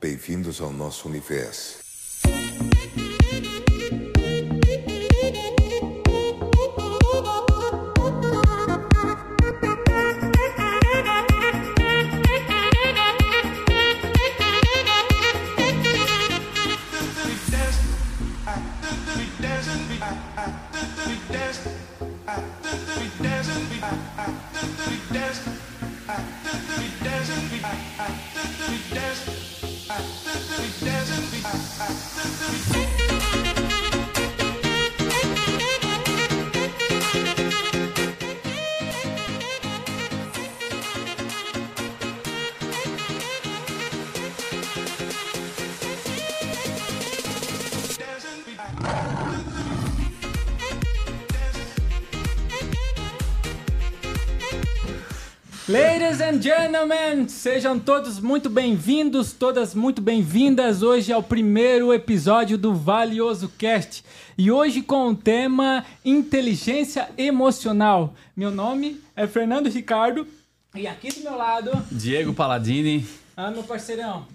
Bem-vindos ao nosso universo. Gentlemen, sejam todos muito bem-vindos, todas muito bem-vindas. Hoje é o primeiro episódio do Valioso Cast e hoje com o tema Inteligência Emocional. Meu nome é Fernando Ricardo e aqui do meu lado, Diego Paladini, ah, meu parceirão.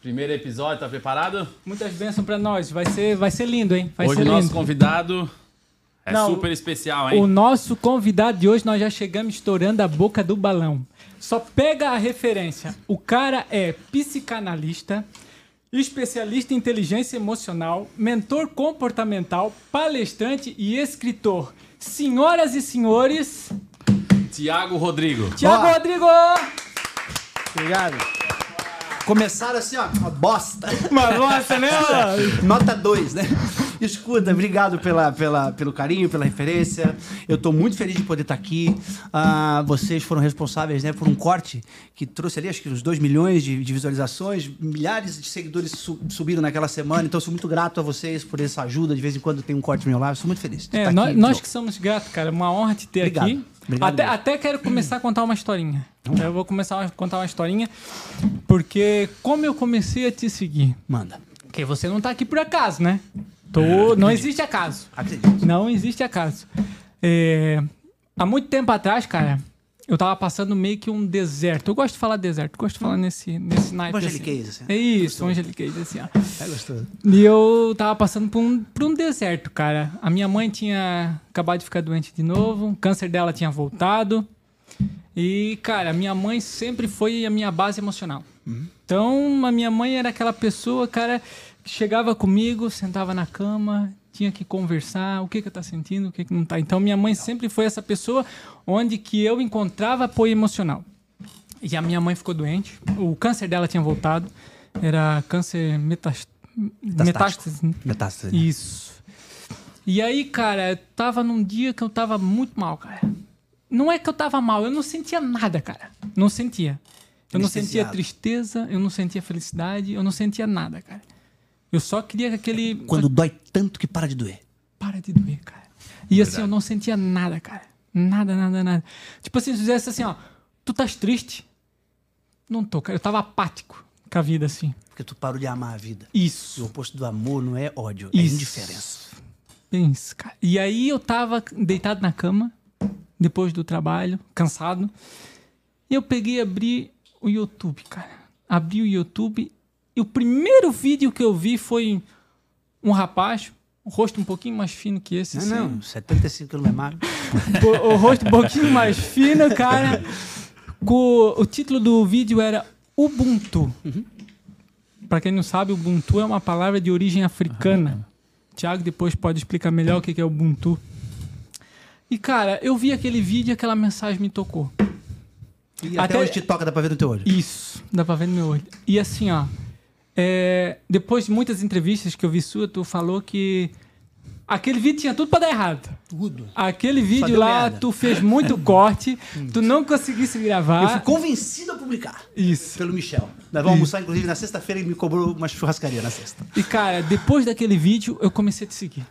primeiro episódio, tá preparado? Muitas bênçãos pra nós, vai ser, vai ser lindo, hein? Vai Hoje ser o nosso lindo. convidado é Não, super especial, O hein? nosso convidado de hoje, nós já chegamos estourando a boca do balão. Só pega a referência. O cara é psicanalista, especialista em inteligência emocional, mentor comportamental, palestrante e escritor. Senhoras e senhores, Tiago Rodrigo. Tiago. Rodrigo! Obrigado. Começaram assim, ó, uma bosta. Uma nossa, né? Nota 2, né? Escuta, obrigado pela, pela, pelo carinho, pela referência. Eu tô muito feliz de poder estar aqui. Ah, vocês foram responsáveis né, por um corte que trouxe ali, acho que uns 2 milhões de, de visualizações. Milhares de seguidores su- subiram naquela semana. Então, sou muito grato a vocês por essa ajuda. De vez em quando tem um corte no meu lado. Sou muito feliz. É, estar nós, nós que somos gratos, cara. Uma honra te ter Obrigado. aqui. Obrigado até, até quero começar a contar uma historinha. Eu vou começar a contar uma historinha, porque como eu comecei a te seguir, Manda. porque você não tá aqui por acaso, né? Tô, não existe acaso. Acredito. Não existe acaso. É, há muito tempo atrás, cara, eu tava passando meio que um deserto. Eu gosto de falar deserto, gosto de falar nesse, nesse naipe. assim. Evangeliquez, assim. É isso, evangeliquez, assim, ó. É gostoso. E eu tava passando por um, por um deserto, cara. A minha mãe tinha acabado de ficar doente de novo, o câncer dela tinha voltado. E, cara, minha mãe sempre foi a minha base emocional. Então, a minha mãe era aquela pessoa, cara, que chegava comigo, sentava na cama, tinha que conversar, o que que eu tá sentindo, o que que não tá. Então, minha mãe sempre foi essa pessoa onde que eu encontrava apoio emocional. E a minha mãe ficou doente, o câncer dela tinha voltado, era câncer metas... metástase. né? Metástase. Isso. E aí, cara, eu tava num dia que eu tava muito mal, cara. Não é que eu tava mal, eu não sentia nada, cara. Não sentia. Eu não sentia tristeza, eu não sentia felicidade, eu não sentia nada, cara. Eu só queria que aquele. Quando dói tanto que para de doer. Para de doer, cara. E assim, eu não sentia nada, cara. Nada, nada, nada. Tipo assim, se fizesse assim, ó. Tu estás triste? Não tô, cara. Eu tava apático com a vida, assim. Porque tu parou de amar a vida. Isso. O oposto do amor não é ódio, é Isso. indiferença. Bem isso, cara. E aí eu tava deitado na cama, depois do trabalho, cansado. E eu peguei e abri o YouTube, cara. Abri o YouTube e o primeiro vídeo que eu vi foi um rapaz, o rosto um pouquinho mais fino que esse. Não, assim. não, 75 quilos mais magro. O, o rosto um pouquinho mais fino, cara. Com, o título do vídeo era Ubuntu. Pra quem não sabe, Ubuntu é uma palavra de origem africana. Tiago depois pode explicar melhor o que que é Ubuntu. E, cara, eu vi aquele vídeo e aquela mensagem me tocou. E até, Até- hoje te toca, dá pra ver no teu olho. Isso, dá pra ver no meu olho. E assim, ó, é, depois de muitas entrevistas que eu vi sua, tu falou que aquele vídeo tinha tudo pra dar errado. Tudo. Aquele vídeo lá, merda. tu fez muito corte, tu não conseguisse Eu fui gravar. convencido a publicar. Isso. Pelo Michel. Nós vamos almoçar, inclusive, na sexta-feira ele me cobrou uma churrascaria na sexta. E, cara, depois daquele vídeo, eu comecei a te seguir.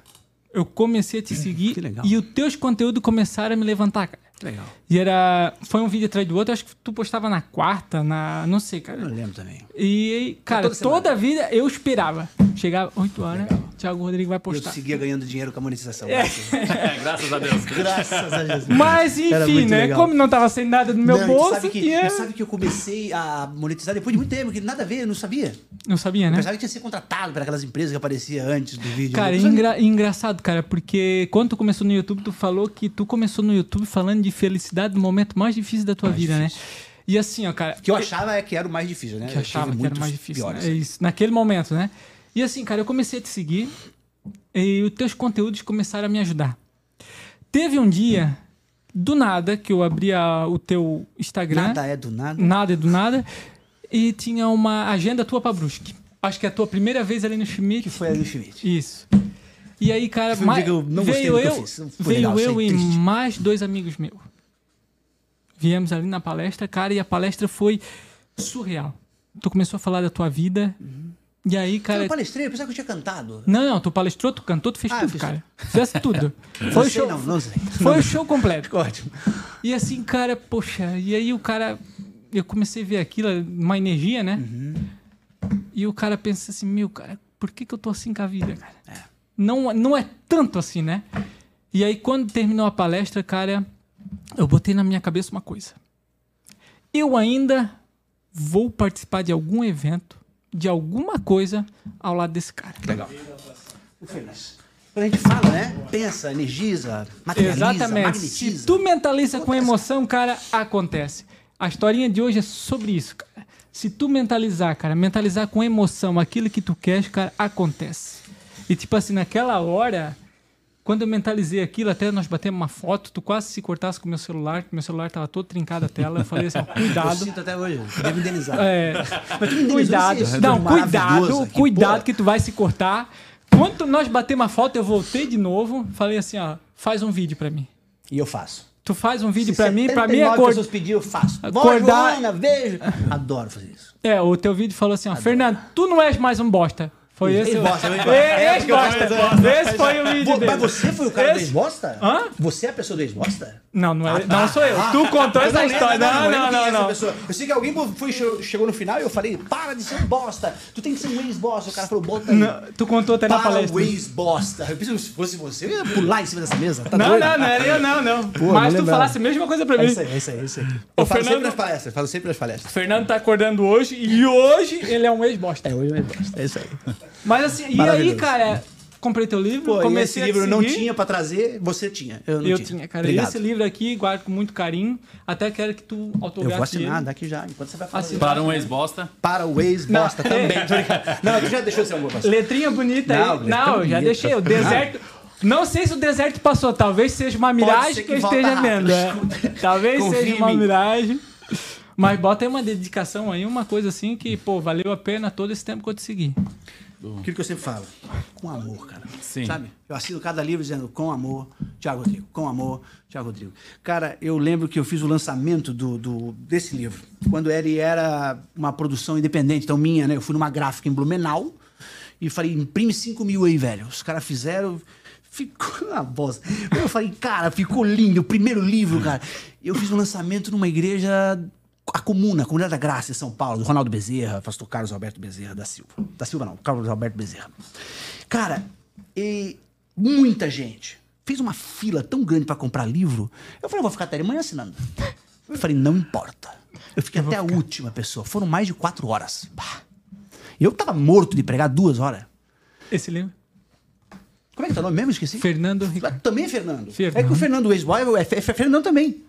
Eu comecei a te seguir que legal. e os teus conteúdos começaram a me levantar, cara. Legal. E era. Foi um vídeo atrás do outro, acho que tu postava na quarta, na. Não sei, cara. Eu lembro também. E, cara, toda toda a vida eu esperava. Chegava 8 horas. Legal. Thiago Rodrigues vai Eu postar. seguia ganhando dinheiro com a monetização. É, graças a Deus. Graças a Jesus. Mas enfim, né? legal. Como não tava sem nada no meu Não, bolso, sabe que, sabe que eu comecei a monetizar depois de muito tempo, que nada a ver, eu não sabia. não sabia, Eu né? pensava que tinha que ser contratado para aquelas empresas que apareciam antes do vídeo. Cara, Eu é engra- engraçado, cara, porque quando tu começou no YouTube, tu falou que tu começou no YouTube falando de felicidade no momento mais difícil da tua vida, né? E assim, ó, cara. O que eu achava é que era o mais difícil, né? que Eu achava que era muitos mais difícil. piores. né? É isso, naquele momento, né? E assim, cara, eu comecei a te seguir e os teus conteúdos começaram a me ajudar. Teve um dia, do nada, que eu abri a- o teu Instagram. Nada é do nada. Nada é do nada. E tinha uma agenda tua pra Brusque. Acho que é a tua primeira vez ali no Schmidt. Que foi ali no Schmidt. Isso. E aí, cara, Foi um ma- dia que eu não veio eu eu, veio legal, eu e triste. mais dois amigos meus. Viemos ali na palestra, cara, e a palestra foi surreal. Tu começou a falar da tua vida. E aí, Cara, eu palestrei, eu pensava que eu tinha cantado. Não, não, tu palestrou, tu cantou, tu fez Ah, tudo, fiz cara. Fizesse tudo. Foi Não o show. não, não sei. Foi o show completo. Ótimo. E assim, cara, poxa, e aí o cara. Eu comecei a ver aquilo, uma energia, né? E o cara pensa assim, meu, cara, por que, que eu tô assim com a vida, cara? Não, não é tanto assim, né? E aí, quando terminou a palestra, cara, eu botei na minha cabeça uma coisa. Eu ainda vou participar de algum evento, de alguma coisa ao lado desse cara. Legal. O Fernandes. Quando a gente fala, né? Pensa, energiza, materializa, Exatamente. Se magnetiza. tu mentaliza com Acontece. emoção, cara, acontece. A historinha de hoje é sobre isso, cara. Se tu mentalizar, cara, mentalizar com emoção aquilo que tu queres, cara, acontece. E tipo assim, naquela hora, quando eu mentalizei aquilo, até nós batemos uma foto, tu quase se cortasse com o meu celular, que meu celular tava todo trincado a tela. Eu falei assim, ó, Eu cuidado. sinto até hoje. Me indenizar. É, Mas tu me cuidado. esse- Não, cuidado, aqui, cuidado que tu vai se cortar. Quando nós batemos uma foto, eu voltei de novo, falei assim, ó, faz um vídeo pra mim. E eu faço. Tu faz um vídeo pra mim, pra mim 79 acordar. pessoas pediram, eu faço. Acordar- Joana, beijo. Adoro fazer isso. É, o teu vídeo falou assim, ó, Fernando, tu não és mais um bosta. Foi esse. o- Ex-bosta, ex-bosta. É, Ex-bosta. Esse foi o vídeo dele. Mas você foi o cara do Esse- ex-bosta? Hã? Você é a pessoa do ex-bosta? Não, não, é, não sou eu. Tu contou essa história. Não, não, quem é não, não. Eu sei que alguém foi, chegou no final e eu falei, para de ser um bosta. Tu tem que ser um ex-bosta. O cara falou, bota aí. Não, Tu contou até na Para palestra. o ex-bosta. Eu pensei, se fosse você, eu ia pular em cima dessa mesa. Tá Não, não, não era eu, não, não. Mas não tu falasse a mesma coisa pra É mim. isso aí, é isso aí, é isso aí. Eu falo sempre nas palestras, falo sempre nas palestras. O Fernando tá acordando hoje e hoje ele é um ex-bosta. É, hoje é um ex-bosta, é isso aí. Mas assim, e aí, cara, comprei teu livro, Pô, e esse comecei livro não tinha pra trazer, você tinha. Eu não Eu tinha. tinha, cara. Obrigado. Esse livro aqui, guardo com muito carinho. Até quero que tu Eu vou autografe assinar ele. daqui já, enquanto você vai falar. Assina. Para um ex-bosta. Para o ex-bosta também. Não, tu já deixou de ser um bom pastor. Letrinha bonita Não, aí. letra Não, eu já deixei. O deserto. Não sei se o deserto passou. Talvez seja uma miragem que, que eu esteja rápido. vendo. é. Talvez Confia seja uma miragem. Mas bota aí uma dedicação aí, uma coisa assim que, pô, valeu a pena todo esse tempo que eu te segui. Aquilo que eu sempre falo. Com amor, cara. Sim. Sabe? Eu assino cada livro dizendo com amor, Tiago Rodrigo. Com amor, Tiago Rodrigo. Cara, eu lembro que eu fiz o lançamento do, do- desse livro. Quando ele era uma produção independente, então minha, né? Eu fui numa gráfica em Blumenau e falei, imprime 5 mil aí, velho. Os caras fizeram. Ficou uma bosta. Eu falei, cara, ficou lindo. O primeiro livro, cara. Eu fiz um lançamento numa igreja a Comuna, a Comunidade da Graça, em São Paulo, do Ronaldo Bezerra, pastor Carlos Alberto Bezerra da Silva. Da Silva não, Carlos Alberto Bezerra. Cara, e muita gente fez uma fila tão grande pra comprar livro. Eu falei, eu vou ficar até de manhã assinando. Eu falei, não importa. Eu fiquei até a última pessoa. Foram mais de quatro horas. Pá. Eu tava morto de pregar duas horas. Esse livro? Como é que tá o nome mesmo? Esqueci. Fernando Ricardo. Também é Fernando. Fernando. É que o Fernando ex-boy é, é Fernando também.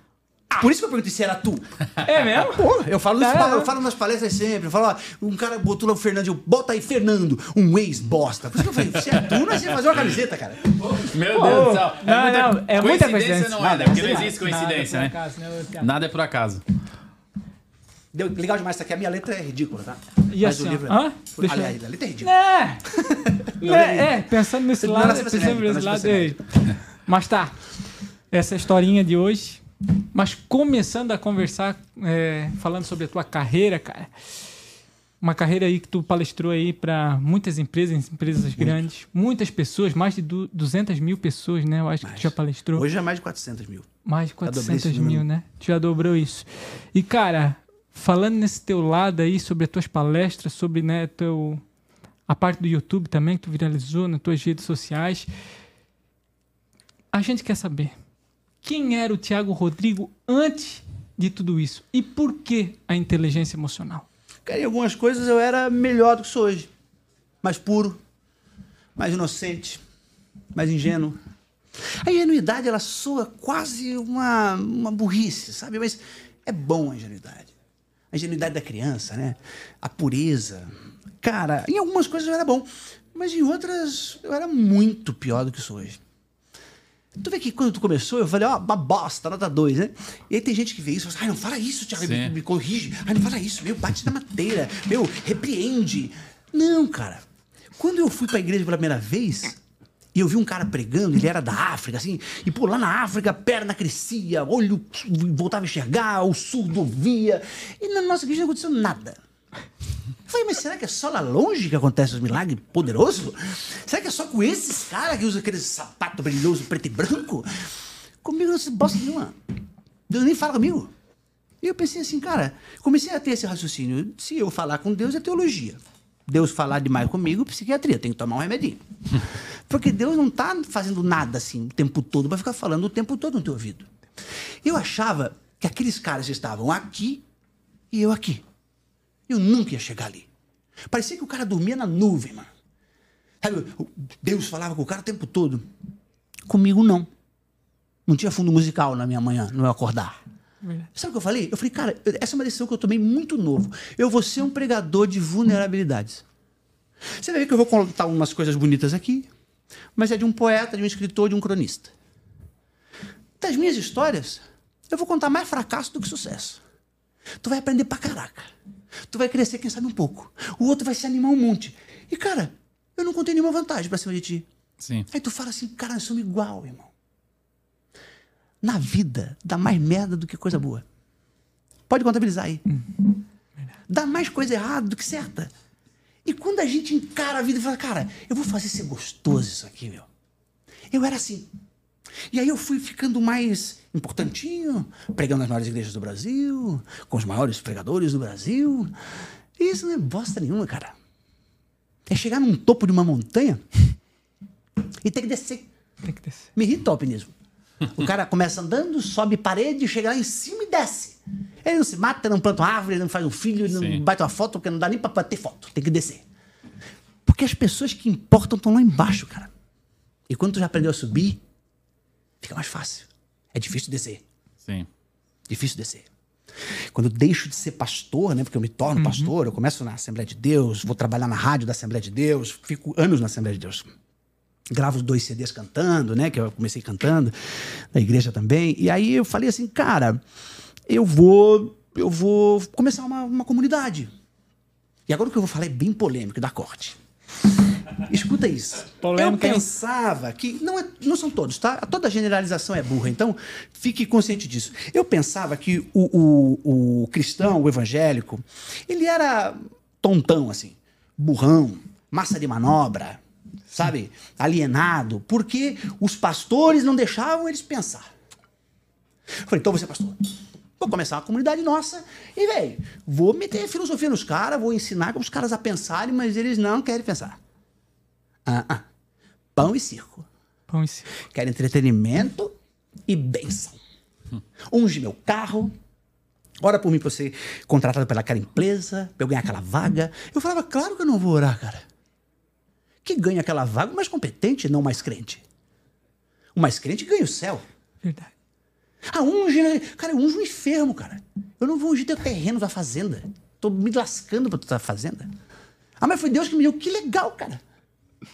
Por isso que eu perguntei se era tu. É mesmo? Pô, eu falo, É, é. eu falo nas palestras sempre. Eu falo, ó, um cara botou lá o Fernando, eu, bota aí Fernando, um ex-bosta. Por isso que eu falei, se é tu, nós ia fazer uma camiseta, cara. Meu Deus do céu. Não, não, é muita coincidência. não é, né? Porque não existe coincidência, Nada né? acaso, né? Nada é por acaso. Deu, legal demais isso aqui. A minha letra é ridícula, tá? E Mas assim, o livro hã? é... Deixa eu- Aliás, a letra é ridícula. É. é, é, pensando nesse lado, pensando nesse lado. é. Mas tá. Essa é historinha de hoje. Mas começando a conversar, é, falando sobre a tua carreira, cara. Uma carreira aí que tu palestrou aí para muitas empresas, empresas grandes, muitas pessoas, mais de du- 200 mil pessoas, né? Eu acho que tu já palestrou. Hoje é mais de 400 mil. Mais de dobrei 400 esse mil, né? Tu já dobrou isso. E, cara, falando nesse teu lado aí, sobre as tuas palestras, sobre, né, teu, a parte do YouTube também, que tu viralizou nas tuas redes sociais. A gente quer saber quem era o Tiago Rodrigo antes de tudo isso e por que a inteligência emocional? Cara, em algumas coisas eu era melhor do que sou hoje. Mais puro, mais inocente, mais ingênuo. A ingenuidade, ela soa quase uma, uma burrice, sabe? Mas é bom a ingenuidade. A ingenuidade da criança, né? A pureza. Cara, em algumas coisas eu era bom, mas em outras eu era muito pior do que sou hoje. Tu vê que quando tu começou, eu falei, ó, uma bosta, nota 2, né? E aí tem gente que vê isso e fala assim, ai, não fala isso, Thiago, me, me corrige. Ai, não fala isso, meu, bate na madeira, meu, repreende. Não, cara. Quando eu fui pra igreja pela primeira vez, e eu vi um cara pregando, ele era da África, assim, e pô, lá na África, a perna crescia, olho voltava a enxergar, o surdo ouvia, e na nossa igreja não aconteceu nada. Eu falei, mas será que é só lá longe que acontece os milagres poderosos? Será que é só com esses caras que usam aquele sapato brilhoso preto e branco? Comigo não se bosta nenhuma. Deus nem fala comigo. E eu pensei assim, cara, comecei a ter esse raciocínio. Se eu falar com Deus é teologia. Deus falar demais comigo, psiquiatria, tem que tomar um remedinho. Porque Deus não tá fazendo nada assim o tempo todo, vai ficar falando o tempo todo no teu ouvido. Eu achava que aqueles caras estavam aqui e eu aqui. Eu nunca ia chegar ali. Parecia que o cara dormia na nuvem, mano. Sabe, Deus falava com o cara o tempo todo. Comigo não. Não tinha fundo musical na minha manhã, no meu acordar. Sabe o que eu falei? Eu falei, cara, essa é uma decisão que eu tomei muito novo. Eu vou ser um pregador de vulnerabilidades. Você vai ver que eu vou contar umas coisas bonitas aqui, mas é de um poeta, de um escritor, de um cronista. Das minhas histórias, eu vou contar mais fracasso do que sucesso. Tu vai aprender pra caraca. Tu vai crescer, quem sabe, um pouco. O outro vai se animar um monte. E, cara, eu não contei nenhuma vantagem pra cima de ti. Sim. Aí tu fala assim, cara, nós somos igual, irmão. Na vida, dá mais merda do que coisa boa. Pode contabilizar aí. Dá mais coisa errada do que certa. E quando a gente encara a vida e fala, cara, eu vou fazer ser gostoso isso aqui, meu. Eu era assim. E aí eu fui ficando mais importantinho, pregando nas maiores igrejas do Brasil, com os maiores pregadores do Brasil. E isso não é bosta nenhuma, cara. É chegar num topo de uma montanha e ter que descer. Tem que descer. Me irrita o alpinismo. O cara começa andando, sobe parede, chega lá em cima e desce. Ele não se mata, não planta uma árvore, não faz um filho, ele não Sim. bate uma foto, porque não dá nem pra bater foto. Tem que descer. Porque as pessoas que importam estão lá embaixo, cara. E quando tu já aprendeu a subir, fica mais fácil. É difícil descer. Sim. Difícil descer. Quando eu deixo de ser pastor, né? Porque eu me torno pastor, eu começo na Assembleia de Deus, vou trabalhar na rádio da Assembleia de Deus, fico anos na Assembleia de Deus. Gravo dois CDs cantando, né? Que eu comecei cantando, na igreja também. E aí eu falei assim, cara, eu vou. Eu vou começar uma, uma comunidade. E agora o que eu vou falar é bem polêmico da corte. Escuta isso. Polêmica, eu hein? pensava que. Não, é- não são todos, tá? Toda generalização é burra, então fique consciente disso. Eu pensava que o, o, o cristão, o evangélico, ele era tontão, assim, burrão, massa de manobra, sabe? Alienado, porque os pastores não deixavam eles pensar. Eu falei, então você é pastor. Vou começar uma comunidade nossa e, velho, vou meter filosofia nos caras, vou ensinar os caras a pensarem, mas eles não querem pensar. Ah, ah. Pão e circo. Pão e circo. Quero entretenimento e bênção. Unge meu carro. Ora por mim pra eu ser contratado pelaquela empresa, pra eu ganhar aquela vaga. Eu falava, claro que eu não vou orar, cara. Que ganha aquela vaga o mais competente, não o mais crente. O mais crente ganha o céu. Verdade. Ah, unge, né? Cara, eu unge um enfermo, cara. Eu não vou ungir teu terreno da fazenda. Tô me lascando pra tu da fazenda. Ah, mas foi Deus que me deu. Que legal, cara.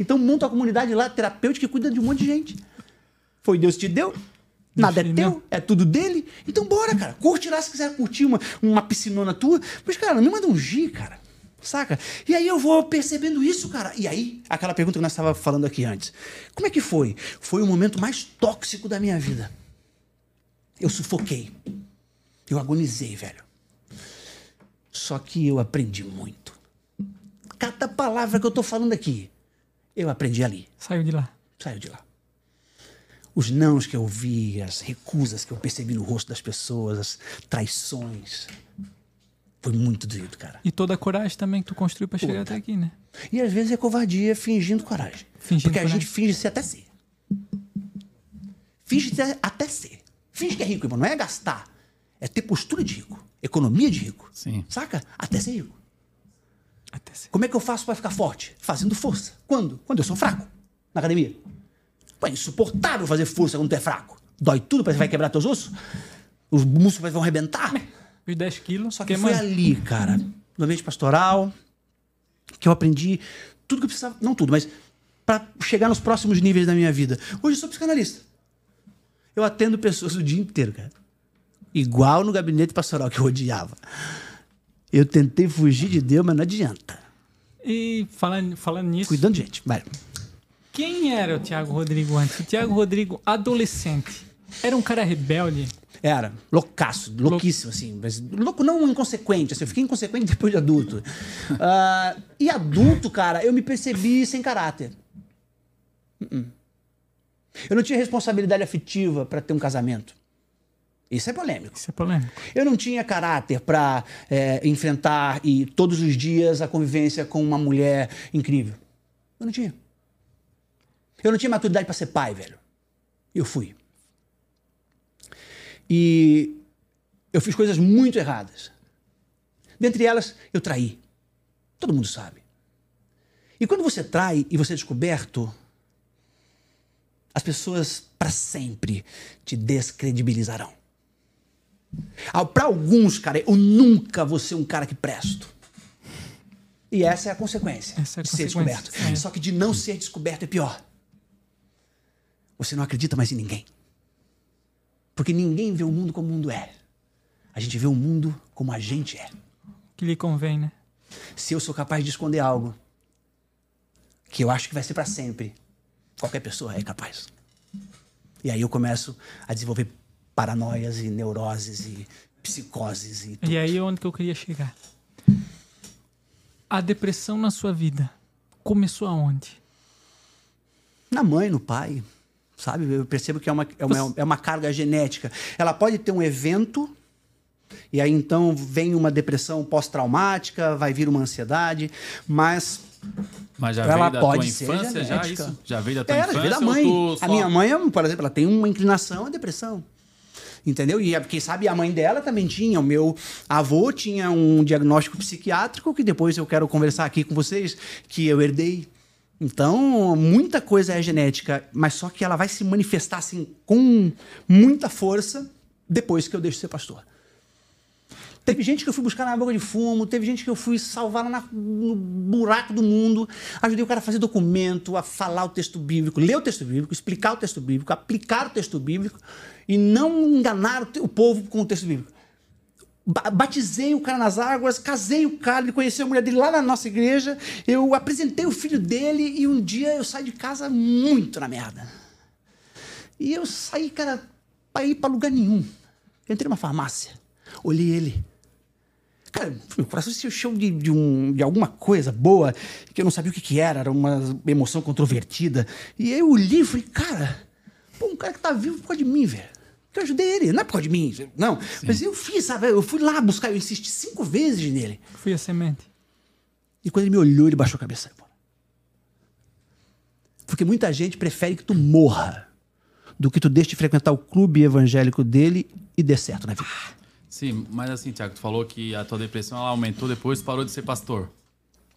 Então monta uma comunidade lá, terapêutica, que cuida de um monte de gente. Foi Deus que te deu. Nada é teu, é tudo dele. Então bora, cara. Curte lá se quiser curtir uma, uma piscinona tua. Mas, cara, não me manda ungir, cara. Saca? E aí eu vou percebendo isso, cara. E aí, aquela pergunta que nós estávamos falando aqui antes. Como é que foi? Foi o momento mais tóxico da minha vida. Eu sufoquei. Eu agonizei, velho. Só que eu aprendi muito. Cada palavra que eu tô falando aqui, eu aprendi ali. Saiu de lá. Saiu de lá. Os nãos que eu vi, as recusas que eu percebi no rosto das pessoas, as traições. Foi muito doído, cara. E toda a coragem também que tu construiu pra chegar até aqui, né? E às vezes é covardia fingindo coragem. Fingindo Porque a coragem. gente finge ser até ser. Finge ser até ser. Finge que é rico, irmão. Não é gastar. É ter postura de rico. Economia de rico. Sim. Saca? Até ser rico. Como é que eu faço para ficar forte? Fazendo força. Quando? Quando eu sou fraco. Na academia. Pô, é insuportável fazer força quando tu é fraco. Dói tudo, parece que vai quebrar teus ossos. Os músculos vão arrebentar. Os 10 quilos. Só que queimando. foi ali, cara, no ambiente pastoral, que eu aprendi tudo que eu precisava. Não tudo, mas para chegar nos próximos níveis da minha vida. Hoje eu sou psicanalista. Eu atendo pessoas o dia inteiro, cara. Igual no gabinete pastoral que eu odiava. Eu tentei fugir de Deus, mas não adianta. E falando, falando nisso, Cuidando de gente. Vai. quem era o Thiago Rodrigo antes? O Thiago Rodrigo, adolescente, era um cara rebelde. Era, loucaço, louquíssimo, assim. Mas louco não inconsequente, assim, eu fiquei inconsequente depois de adulto. Ah, e adulto, cara, eu me percebi sem caráter. Uh-uh. Eu não tinha responsabilidade afetiva para ter um casamento. Isso é polêmico. Isso é polêmico. Eu não tinha caráter para enfrentar e todos os dias a convivência com uma mulher incrível. Eu não tinha. Eu não tinha maturidade para ser pai, velho. Eu fui. E eu fiz coisas muito erradas. Dentre elas, eu traí. Todo mundo sabe. E quando você trai e você é descoberto, as pessoas para sempre te descredibilizarão. Para alguns, cara, eu nunca vou ser um cara que presto. E essa é a consequência Essa é a de ser consequência, descoberto. é. Só que de não ser descoberto é pior. Você não acredita mais em ninguém. Porque ninguém vê o mundo como o mundo é. A gente vê o mundo como a gente é. Que lhe convém, né? Se eu sou capaz de esconder algo que eu acho que vai ser para sempre, qualquer pessoa é capaz. E aí eu começo a desenvolver paranoias e neuroses e psicoses e tudo. E aí é onde que eu queria chegar. A depressão na sua vida começou aonde? na mãe, no pai, sabe? Eu percebo que é uma, é uma, é uma carga genética. Ela pode ter um evento e aí então vem uma depressão pós-traumática, vai vir uma ansiedade, mas Mas já ela veio da pode tua ser infância, já isso? Já veio da tua Era, infância? veio da mãe. A só- minha mãe, por exemplo, ela tem uma inclinação à depressão. Entendeu? E é quem sabe a mãe dela também tinha. O meu avô tinha um diagnóstico psiquiátrico que depois eu quero conversar aqui com vocês, que eu herdei. Então, muita coisa é genética, mas só que ela vai se manifestar assim com muita força depois que eu deixo de ser pastor. Teve gente que eu fui buscar na boca de fumo, teve gente que eu fui salvar lá na- no buraco do mundo, ajudei o cara a fazer documento, a falar o texto bíblico, ler o texto bíblico, explicar o texto bíblico, aplicar o texto bíblico e não enganar o, povo com o texto bíblico. Ba- Batizei o cara nas águas, casei o cara, ele conheceu a mulher dele lá na nossa igreja, eu apresentei o filho dele e um dia eu saí de casa muito na merda. E eu saí, cara, pra ir pra lugar nenhum. Eu entrei numa farmácia, olhei ele. Cara, meu coração se encheu de, de, um, de alguma coisa boa que eu não sabia o que, que era, era uma emoção controvertida. E aí eu olhei e falei, cara, pô, um cara que tá vivo por causa de mim, velho. Eu ajudei ele, não é por causa de mim, não. Mas eu fiz, sabe? Eu fui lá buscar, eu insisti cinco vezes nele. Fui a semente. E quando ele me olhou, ele baixou a cabeça. Porque muita gente prefere que tu morra do que tu deixe de frequentar o clube evangélico dele e dê certo na vida. Sim, mas assim, Tiago, tu falou que a tua depressão ela aumentou depois parou de ser pastor.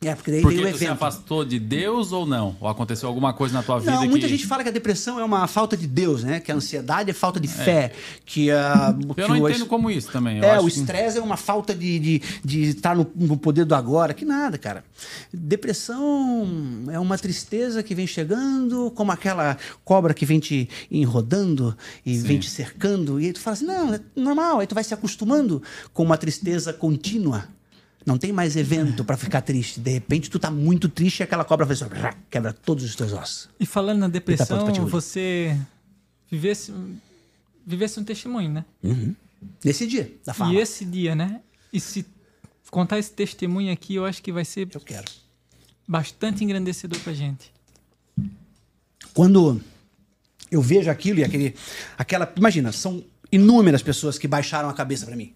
É, porque daí Porque veio o evento. afastou de Deus ou não? Ou aconteceu alguma coisa na tua vida Não, que... muita gente fala que a depressão é uma falta de Deus, né? Que a ansiedade é falta de fé. Que a. que Eu não o- entendo como isso também. Eu É, o que- estresse é uma falta de, de, de estar no, no poder do agora. Que nada, cara. Depressão é uma tristeza que vem chegando, como aquela cobra que vem te enrodando e vem te cercando. E aí tu fala assim, não, é normal. Aí tu vai se acostumando com uma tristeza contínua. Não tem mais evento pra ficar triste. De repente tu tá muito triste e aquela cobra faz assim, quebra todos os teus ossos. E falando na pronto depressão, ouvir. você vivesse, vivesse um testemunho, né? Nesse dia da fala. E esse dia, né? E se contar esse testemunho aqui, eu acho que vai ser Eu quero. bastante engrandecedor pra gente. quando eu vejo aquilo e aquele, aquela, imagina, são inúmeras pessoas que baixaram a cabeça para mim,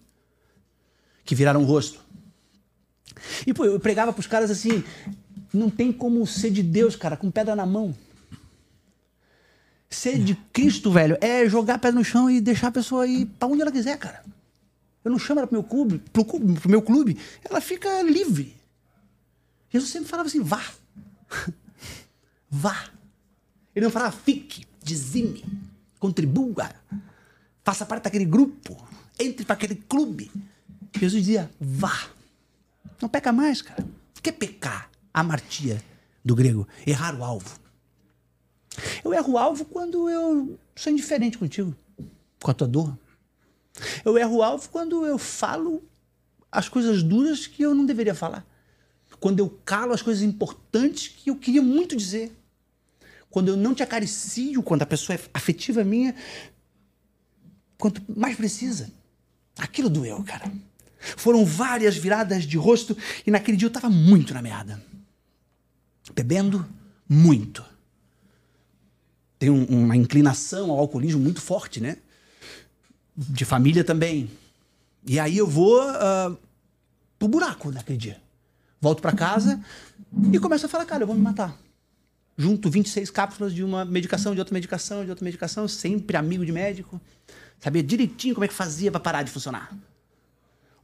que viraram o rosto, E, pô, eu pregava pros caras assim: não tem como ser de Deus, cara, com pedra na mão. Ser de Cristo, velho, é jogar a pedra no chão e deixar a pessoa ir pra onde ela quiser, cara. Eu não chamo ela pro meu clube, pro, clube, pro meu clube, ela fica livre. Jesus sempre falava assim: vá. vá. Ele não falava fique, dizime, contribua, faça parte daquele grupo, entre para aquele clube. Jesus dizia: vá. Não peca mais, cara. O que é pecar? Amartia, do grego. Errar o alvo. Eu erro o alvo quando eu sou indiferente contigo, com a tua dor. Eu erro o alvo quando eu falo as coisas duras que eu não deveria falar. Quando eu calo as coisas importantes que eu queria muito dizer. Quando eu não te acaricio, quando a pessoa é afetiva minha, quanto mais precisa. Aquilo doeu, cara. Foram várias viradas de rosto e naquele dia eu estava muito na merda. Bebendo muito. Tem um, uma inclinação ao alcoolismo muito forte, né? De família também. E aí eu vou uh, pro buraco naquele dia. Volto para casa e começo a falar, cara, eu vou me matar. Junto 26 cápsulas de uma medicação, de outra medicação, de outra medicação, sempre amigo de médico. Sabia direitinho como é que fazia para parar de funcionar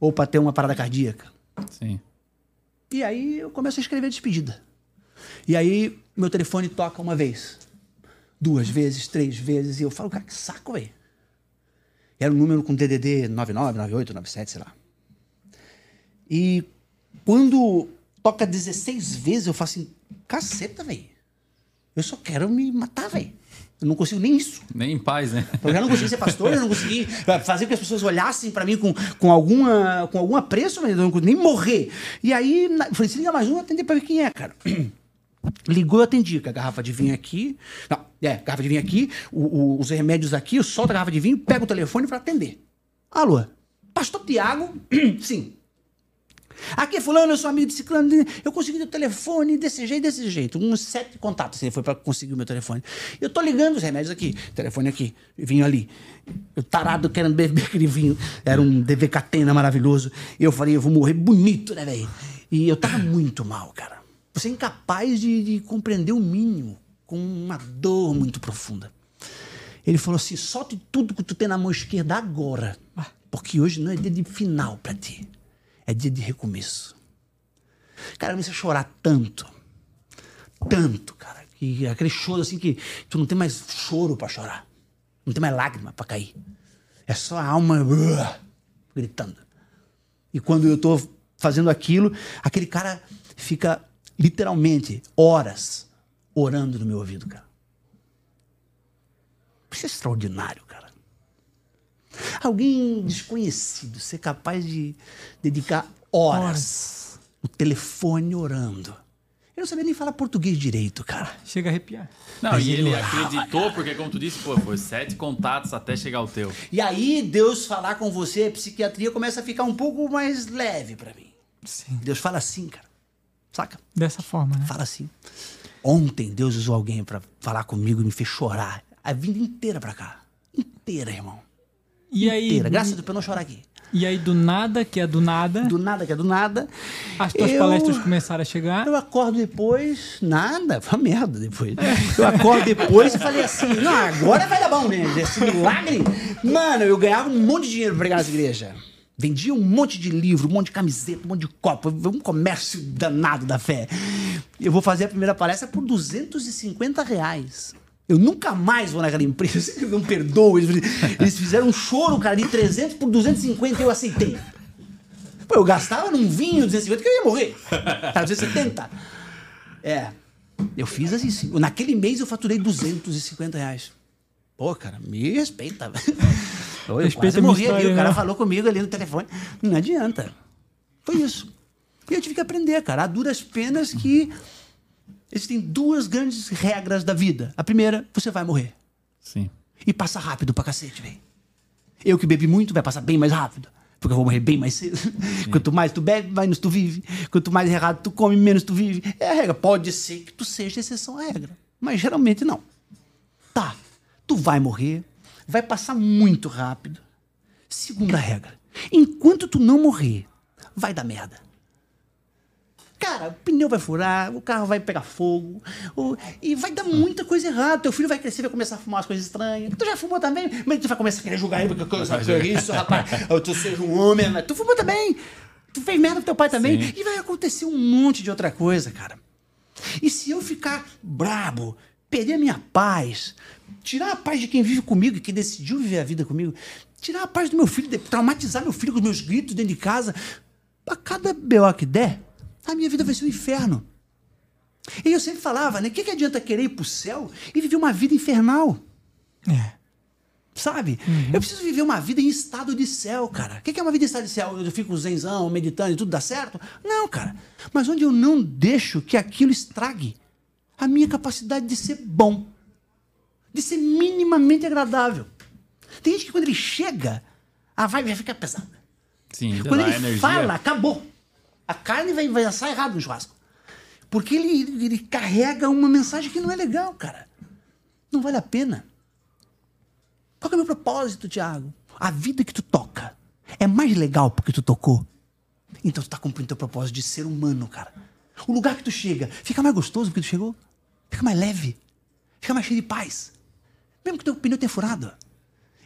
ou para ter uma parada cardíaca. Sim. E aí eu começo a escrever despedida. E aí meu telefone toca uma vez, duas vezes, três vezes, e eu falo, cara, que saco, velho. Era um número com DDD 99, 98, 97, sei lá. E quando toca 16 vezes, eu falo assim, caceta, velho. Eu só quero me matar, velho. Eu não consigo nem isso. Nem em paz, né? Eu já não consegui ser pastor, eu não consegui fazer com que as pessoas olhassem para mim com, com, alguma, com algum apreço, mas eu não consegui nem morrer. E aí, eu falei, se liga mais um, atender para ver quem é, cara. Ligou, eu atendi, com a garrafa de vinho aqui. Não, é, garrafa de vinho aqui, o, o, os remédios aqui, eu solto a garrafa de vinho, pego o telefone para atender. Alô, pastor Tiago? Sim. Aqui fulano, eu sou amigo de ciclano, eu consegui o telefone desse jeito, desse jeito. Uns sete contatos ele foi para conseguir o meu telefone. Eu tô ligando os remédios aqui, telefone aqui, vinho ali. Eu tarado querendo beber aquele vinho. Era um DV Catena maravilhoso. Eu falei, eu vou morrer bonito, né, velho? E eu tava muito mal, cara. Você é incapaz de, de compreender o mínimo, com uma dor muito profunda. Ele falou assim: solte tudo que tu tem na mão esquerda agora. Porque hoje não é dia de final para ti é dia de recomeço. Cara, eu comecei a chorar tanto, tanto, cara, que aquele choro assim que tu não tem mais choro para chorar, não tem mais lágrima para cair. É só a alma uh, gritando. E quando eu tô fazendo aquilo, aquele cara fica literalmente horas orando no meu ouvido, cara. Isso é extraordinário, cara. Alguém desconhecido ser capaz de dedicar horas, horas. no telefone orando. Ele não sabia nem falar português direito, cara. Chega a arrepiar. Não, Mas e ele, acreditou, porque como tu disse, pô, foi sete contatos até chegar ao teu. E aí, Deus falar com você, a psiquiatria começa a ficar um pouco mais leve para mim. Sim. Deus fala assim, cara. Saca? Dessa forma, né? Fala assim. Ontem Deus usou alguém para falar comigo e me fez chorar. A vida inteira pra cá. Inteira, irmão. E inteira. aí, Graças a Deus pra não chorar aqui. E aí, do nada, que é do nada. Do nada, que é do nada. As tuas eu, palestras começaram a chegar. Eu acordo depois, nada, foi uma merda depois. Eu acordo depois e falei assim: não, agora vai dar bom, né? Esse milagre. Mano, eu ganhava um monte de dinheiro pra pregar nessa igreja. Vendia um monte de livro, um monte de camiseta, um monte de copo, um comércio danado da fé. Eu vou fazer a primeira palestra por 250 reais. Eu nunca mais vou naquela empresa. Eu não perdoo. Eles, fizeram um choro, cara, de 300 por 250 e eu aceitei. Pô, eu gastava num vinho 250 que eu ia morrer. Era 270. É. Eu fiz assim. Naquele mês eu faturei 250 reais. Pô, cara, me respeita. Eu Respeita quase morri ali. O cara né? falou comigo ali no telefone. Não adianta. Foi isso. E eu tive que aprender, cara. A duras penas que Existem duas grandes regras da vida. A primeira, você vai morrer. Sim. E passa rápido pra cacete, velho. Eu que bebi muito, vai passar bem mais rápido. Porque eu vou morrer bem mais cedo. Sim. Quanto mais tu bebe, menos tu vive. Quanto mais errado tu come, menos tu vive. É a regra. Pode ser que tu seja exceção à regra. Mas geralmente não. Tá. Tu vai morrer. Vai passar muito rápido. Segunda regra. Enquanto tu não morrer, vai dar merda. Cara, o pneu vai furar, o carro vai pegar fogo, o- e vai dar muita coisa errada. Teu filho vai crescer, vai começar a fumar umas coisas estranhas. Tu já fumou também, mas tu vai começar a querer julgar ele, porque coisa que é isso, rapaz. Tu seja um homem, mas tu fumou também. Tu fez merda pro teu pai também. Sim. E vai acontecer um monte de outra coisa, cara. E se eu ficar brabo, perder a minha paz, tirar a paz de quem vive comigo e que decidiu viver a vida comigo, tirar a paz do meu filho, traumatizar meu filho com os meus gritos dentro de casa, a cada BO que der, a minha vida vai ser um inferno. E eu sempre falava, né? O que, que adianta querer ir pro céu e viver uma vida infernal? É. Sabe? Eu preciso viver uma vida em estado de céu, cara. O que que é uma vida em estado de céu? Eu fico zenzão, meditando e tudo dá certo? Não, cara. Mas onde eu não deixo que aquilo estrague a minha capacidade de ser bom, de ser minimamente agradável. Tem gente que quando ele chega, a vibe vai ficar pesada. Sim, Quando ele fala, acabou. A carne vai, vai assar errado no churrasco. Porque ele, ele, carrega uma mensagem que não é legal, cara. Não vale a pena. Qual é o meu propósito, Tiago? A vida que tu toca é mais legal porque tu tocou. Então tu tá cumprindo teu propósito de ser humano, cara. O lugar que tu chega fica mais gostoso porque tu chegou. Fica mais leve. Fica mais cheio de paz. Mesmo que teu pneu tenha furado.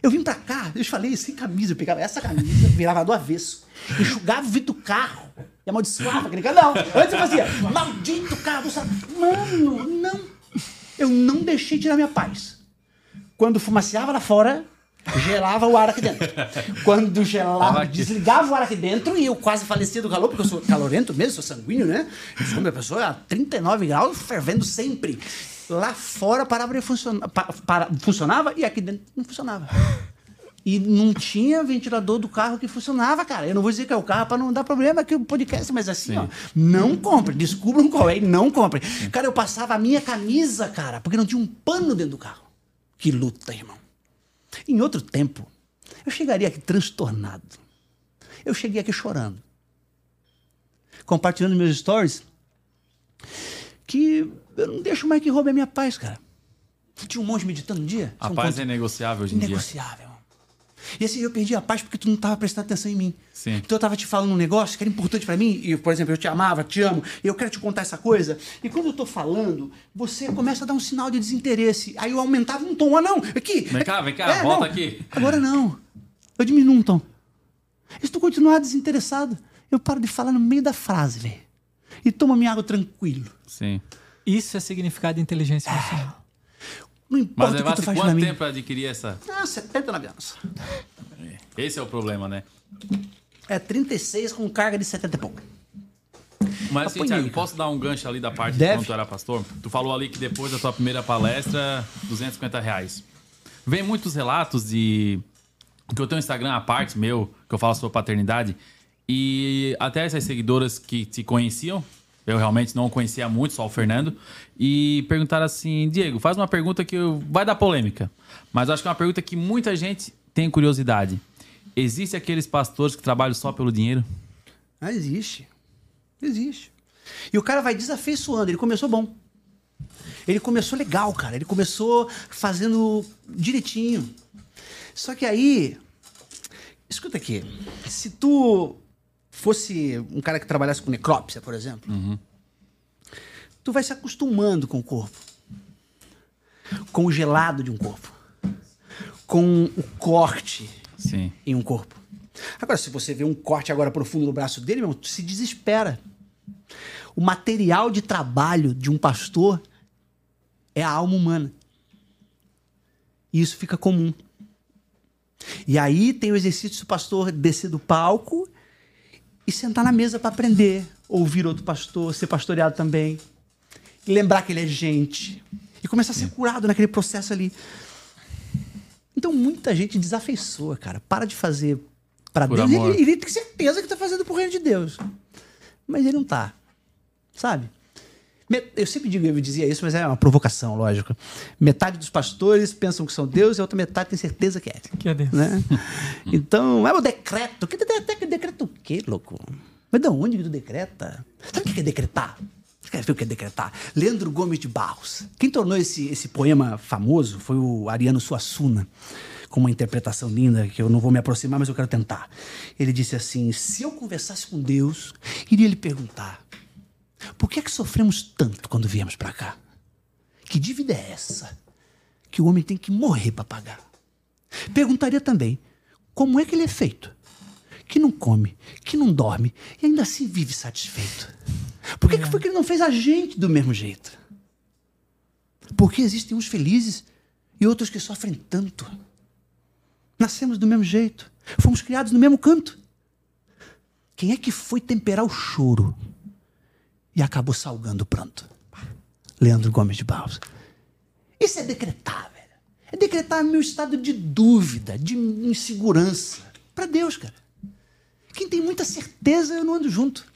Eu vim pra cá, eu te falei, sem camisa, eu pegava essa camisa, virava do avesso, enxugava o vidro do carro e amaldiçoava aquele carro. Não, antes eu fazia, maldito carro, do sa-" mano, não. Eu não deixei tirar minha paz. Quando fumaciava lá fora, gelava o ar aqui dentro. Quando gelava, desligava o ar aqui dentro e eu quase falecia do calor, porque eu sou calorento mesmo, sou sanguíneo, né? Eu sou uma pessoa a 39 graus, fervendo sempre. Lá fora parava de funcionar, pa- para- funcionava e aqui dentro não funcionava. E não tinha ventilador do carro que funcionava, cara. Eu não vou dizer que é o carro para não dar problema aqui o podcast, mas assim, ó, não compre, descubram qual é e não compre. Cara, eu passava a minha camisa, cara, porque não tinha um pano dentro do carro. Que luta, irmão. Em outro tempo, eu chegaria aqui transtornado. Eu cheguei aqui chorando. Compartilhando meus stories, que eu não deixo mais que roube a minha paz, cara. Tinha um monte meditando um dia. A um paz é negociável hoje em dia. Inegociável. E assim, eu perdi a paz porque tu não estava prestando atenção em mim. Sim. Então eu tava te falando um negócio que era importante pra mim, e, por exemplo, eu te amava, te amo, e eu quero te contar essa coisa. E quando eu tô falando, você começa a dar um sinal de desinteresse. Aí eu aumentava um tom. Ah, não, aqui. Vem cá, vem cá, É, volta não. aqui. Agora não. Eu diminuo um tom. E se tu continuar desinteressado, eu paro de falar no meio da frase, velho. E toma minha água tranquilo. Sim. Isso é significado de inteligência emocional. Não Mas importa o que tu levasse faz pra quanto mim. tempo pra adquirir essa? Ah, 79 anos. Esse é o problema, né? É 36 com carga de 70 e pouco. Mas assim, Apanhei, Thiago, cara. posso dar um gancho ali da parte Deve. de quando tu era pastor? Tu falou ali que depois da tua primeira palestra, 250 reais. Vem muitos relatos de. Que eu tenho um Instagram à parte meu, que eu falo sobre paternidade. E até essas seguidoras que te conheciam, eu realmente não conhecia muito, só o Fernando. E perguntaram assim: Diego, faz uma pergunta que vai dar polêmica. Mas acho que é uma pergunta que muita gente tem curiosidade. Existem aqueles pastores que trabalham só pelo dinheiro? Ah, existe. Existe. E o cara vai desafeiçoando. Ele começou bom. Ele começou legal, cara. Ele começou fazendo direitinho. Só que aí. Escuta aqui. Se tu fosse um cara que trabalhasse com necrópsia, por exemplo, tu vai se acostumando com o corpo. Com o gelado de um corpo. Com o corte Sim. em um corpo. Agora, se você vê um corte agora profundo no braço dele, meu, tu se desespera. O material de trabalho de um pastor é a alma humana. E isso fica comum. E aí tem o exercício do pastor descer do palco e sentar na mesa para aprender, ouvir outro pastor, ser pastoreado também, e lembrar que ele é gente e começar a ser curado naquele processo ali. Então muita gente desafeiçoa, cara. Para de fazer para Deus. Ele, ele tem certeza que tá fazendo pro reino de Deus. Mas ele não tá. Sabe? Eu sempre digo, eu dizia isso, mas é uma provocação, lógico. Metade dos pastores pensam que são Deus e a outra metade tem certeza que é. Que é Deus. Né? Então, é o decreto. Que de- de- de- decreto o quê, louco? Mas de onde que tu decreta? Sabe o que é decretar? Você quer ver o que é decretar? Leandro Gomes de Barros. Quem tornou esse, esse poema famoso foi o Ariano Suassuna, com uma interpretação linda que eu não vou me aproximar, mas eu quero tentar. Ele disse assim: Se eu conversasse com Deus, iria lhe perguntar: Por que é que sofremos tanto quando viemos para cá? Que dívida é essa que o homem tem que morrer para pagar? Perguntaria também, como é que ele é feito? Que não come, que não dorme e ainda assim vive satisfeito. Por que, que foi que ele não fez a gente do mesmo jeito? Porque existem uns felizes e outros que sofrem tanto. Nascemos do mesmo jeito, fomos criados no mesmo canto. Quem é que foi temperar o choro e acabou salgando o pranto? Leandro Gomes de Barros. Isso é decretar, velho. É decretar meu estado de dúvida, de insegurança. Para Deus, cara. Quem tem muita certeza, eu não ando junto.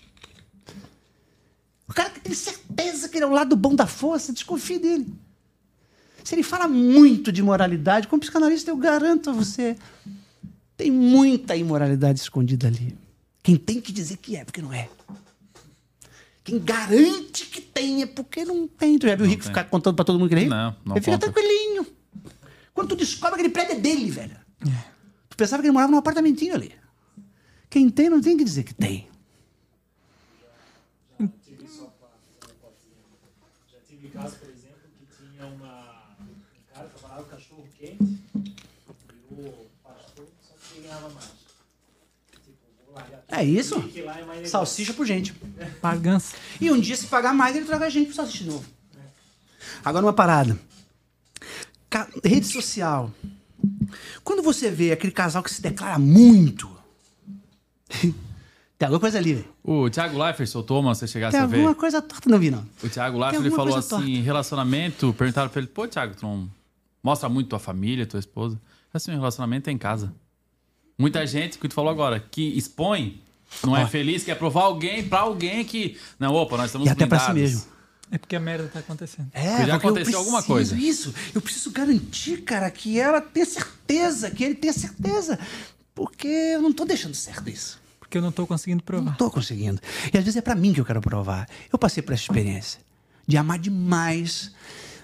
O cara que tem certeza que ele é o lado bom da força, desconfie dele. Se ele fala muito de moralidade, como psicanalista, eu garanto a você, tem muita imoralidade escondida ali. Quem tem que dizer que é, porque não é. Quem garante que tem é porque não tem. Tu já viu o Rico tem. ficar contando pra todo mundo que ele é rico? Não, não Ele fica conta. tranquilinho. Quando tu descobre que aquele prédio é dele, velho. Tu pensava que ele morava num apartamentinho ali. Quem tem, não tem que dizer que tem. Já tive caso, por exemplo, que tinha uma, um cara que trabalhava com cachorro quente e o pastor só que ganhava mais. Tipo, vou largar tudo É isso? é. Salsicha por gente. Pagança. E um dia, se pagar mais, ele traga a gente pro salsicha de novo. Agora, uma parada. Ca- Rede social. Quando você vê aquele casal que se declara muito. Tem alguma coisa ali, velho. O Thiago Leifert soltou, se você chegasse Tem a ver. alguma coisa torta, não vi, não. O Thiago Leifert, Tem ele falou assim, relacionamento, perguntaram pra ele, pô, Thiago, tu não mostra muito tua família, tua esposa? Assim, o relacionamento é em casa. Muita gente, que tu falou agora, que expõe, não é feliz, quer provar alguém pra alguém que... Não, opa, nós estamos E até pra si mesmo. É porque a merda tá acontecendo. É, Porque já porque eu aconteceu alguma preciso- coisa. Isso. Eu preciso garantir, cara, que ela tenha certeza, que ele tenha certeza. Porque eu não tô deixando certo isso. Porque eu não tô conseguindo Não provar. tô conseguindo. E às vezes é pra mim que eu quero provar. Eu passei por essa experiência de amar demais,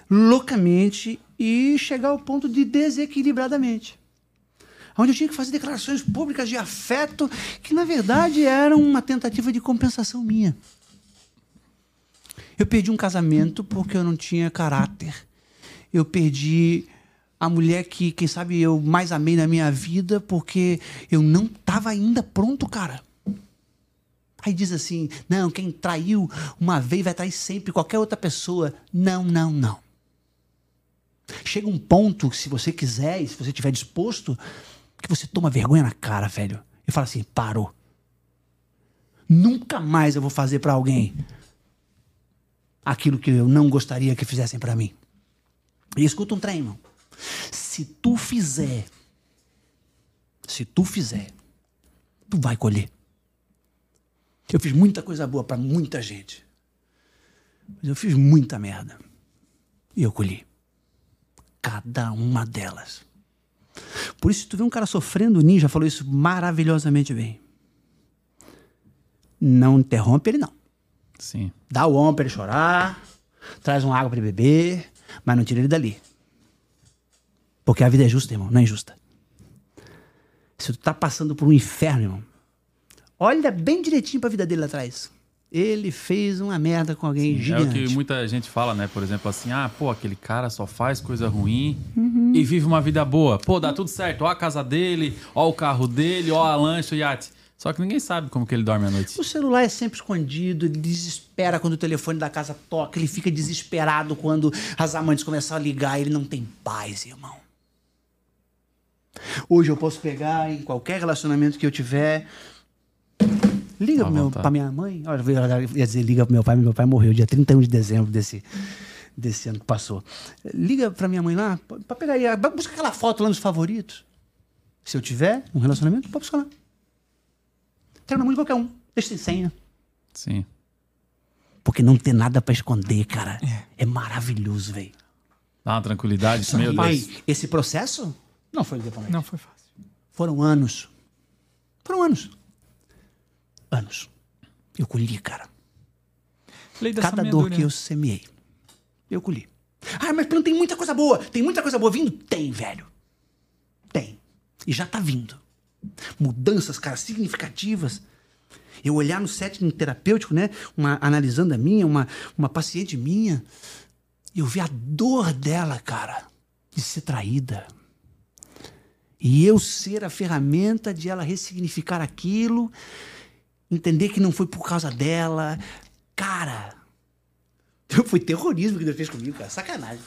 loucamente e chegar ao ponto de desequilibradamente. Onde eu tinha que fazer declarações públicas de afeto que, na verdade, eram uma tentativa de compensação minha. Eu perdi um casamento porque eu não tinha caráter. Eu perdi a mulher que, quem sabe, eu mais amei na minha vida porque eu não estava ainda pronto, cara. Aí diz assim: não, quem traiu uma vez vai trair sempre qualquer outra pessoa. Não, não, não. Chega um ponto, se você quiser e se você estiver disposto, que você toma vergonha na cara, velho. E fala assim: parou. Nunca mais eu vou fazer pra alguém aquilo que eu não gostaria que fizessem pra mim. E escuta um trem, irmão. Se tu fizer, se tu fizer, tu vai colher. Eu fiz muita coisa boa pra muita gente. Mas eu fiz muita merda. E eu colhi. Cada uma delas. Por isso, se tu vê um cara sofrendo, o Ninja falou isso maravilhosamente bem. Não interrompe ele, não. Sim. Dá o ombro pra ele chorar, traz uma água pra ele beber, mas não tira ele dali. Porque a vida é justa, irmão, não é injusta. Se tu tá passando por um inferno, irmão, olha bem direitinho pra vida dele lá atrás. Ele fez uma merda com alguém É o gigante. que muita gente fala, né? Por exemplo, assim, ah, pô, aquele cara só faz coisa ruim Uhum. e vive uma vida boa. Pô, dá tudo certo. Ó a casa dele, ó o carro dele, ó a lancha, o iate. Só que ninguém sabe como que ele dorme à noite. O celular é sempre escondido, ele desespera quando o telefone da casa toca, ele fica desesperado quando as amantes começam a ligar, ele não tem paz, irmão. Hoje eu posso pegar em qualquer relacionamento que eu tiver. Liga À pro meu, pra minha mãe. Olha, eu ia dizer liga pro meu pai, meu pai morreu dia 31 de dezembro desse, desse ano que passou. Liga pra minha mãe lá, pra pra pegar aí, busca aquela foto lá nos favoritos. Se eu tiver um relacionamento, pode buscar lá. Quero na mão de qualquer um. Deixa sem senha. Sim. Porque não tem nada pra esconder, cara. É, maravilhoso, velho. Dá uma tranquilidade. Meu Deus. Pai, esse processo não foi pra noite. Não foi fácil. Foram anos. Foram anos. Anos. Eu colhi, cara. Cada dor que eu semeei, eu colhi. Ah, mas plano, tem muita coisa boa. Tem muita coisa boa vindo? Tem, velho. Tem. E já tá vindo. Mudanças, cara, significativas. Eu olhar no setting terapêutico, né? Uma, analisando a minha, uma, uma paciente minha, eu ver a dor dela, cara, de ser traída. E eu ser a ferramenta de ela ressignificar aquilo, entender que não foi por causa dela. Cara, foi terrorismo que Deus fez comigo, cara. Sacanagem.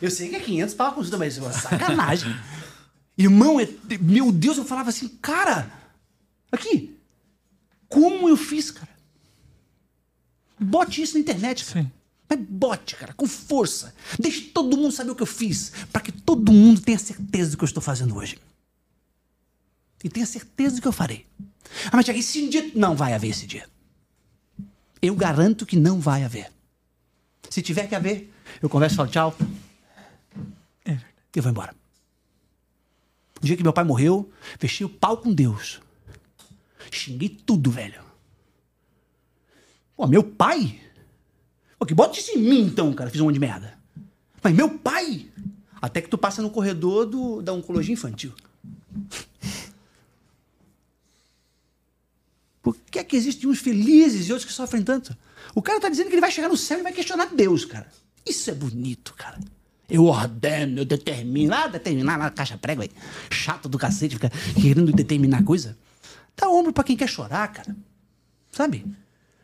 Eu sei que é 500 pau a consulta, mas é uma sacanagem. Irmão, é- meu Deus, eu falava assim, cara, aqui, como eu fiz, cara? Bote isso na internet, cara. Sim. Mas bote, cara, com força. Deixe todo mundo saber o que eu fiz, para que todo mundo tenha certeza do que eu estou fazendo hoje. E tenha certeza do que eu farei. Ah, mas Tiago, esse dia. Não vai haver esse dia. Eu garanto que não vai haver. Se tiver que haver, eu converso e falo tchau. É verdade. Eu vou embora. O dia que meu pai morreu, fechei o pau com Deus. Xinguei tudo, velho. Pô, meu pai? Pô, que bota isso em mim então, cara. Fiz um monte de merda. Mas meu pai? Até que tu passa no corredor do, da oncologia infantil. Por que é que existem uns felizes e outros que sofrem tanto? O cara tá dizendo que ele vai chegar no céu e vai questionar Deus, cara. Isso é bonito, cara. Eu ordeno, eu determino. Ah, determinar na caixa prego aí. Chato do cacete, fica querendo determinar coisa. Dá ombro pra quem quer chorar, cara. Sabe?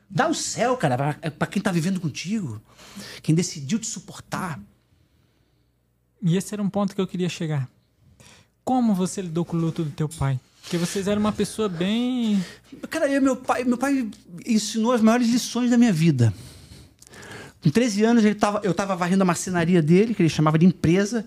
Dá o céu, cara, pra, pra quem tá vivendo contigo. Quem decidiu te suportar. E esse era um ponto que eu queria chegar. Como você lidou com o luto do teu pai? Porque vocês eram uma pessoa bem. Cara, eu, meu pai, meu pai ensinou as maiores lições da minha vida. Com 13 anos, ele tava, eu estava varrendo a marcenaria dele, que ele chamava de empresa,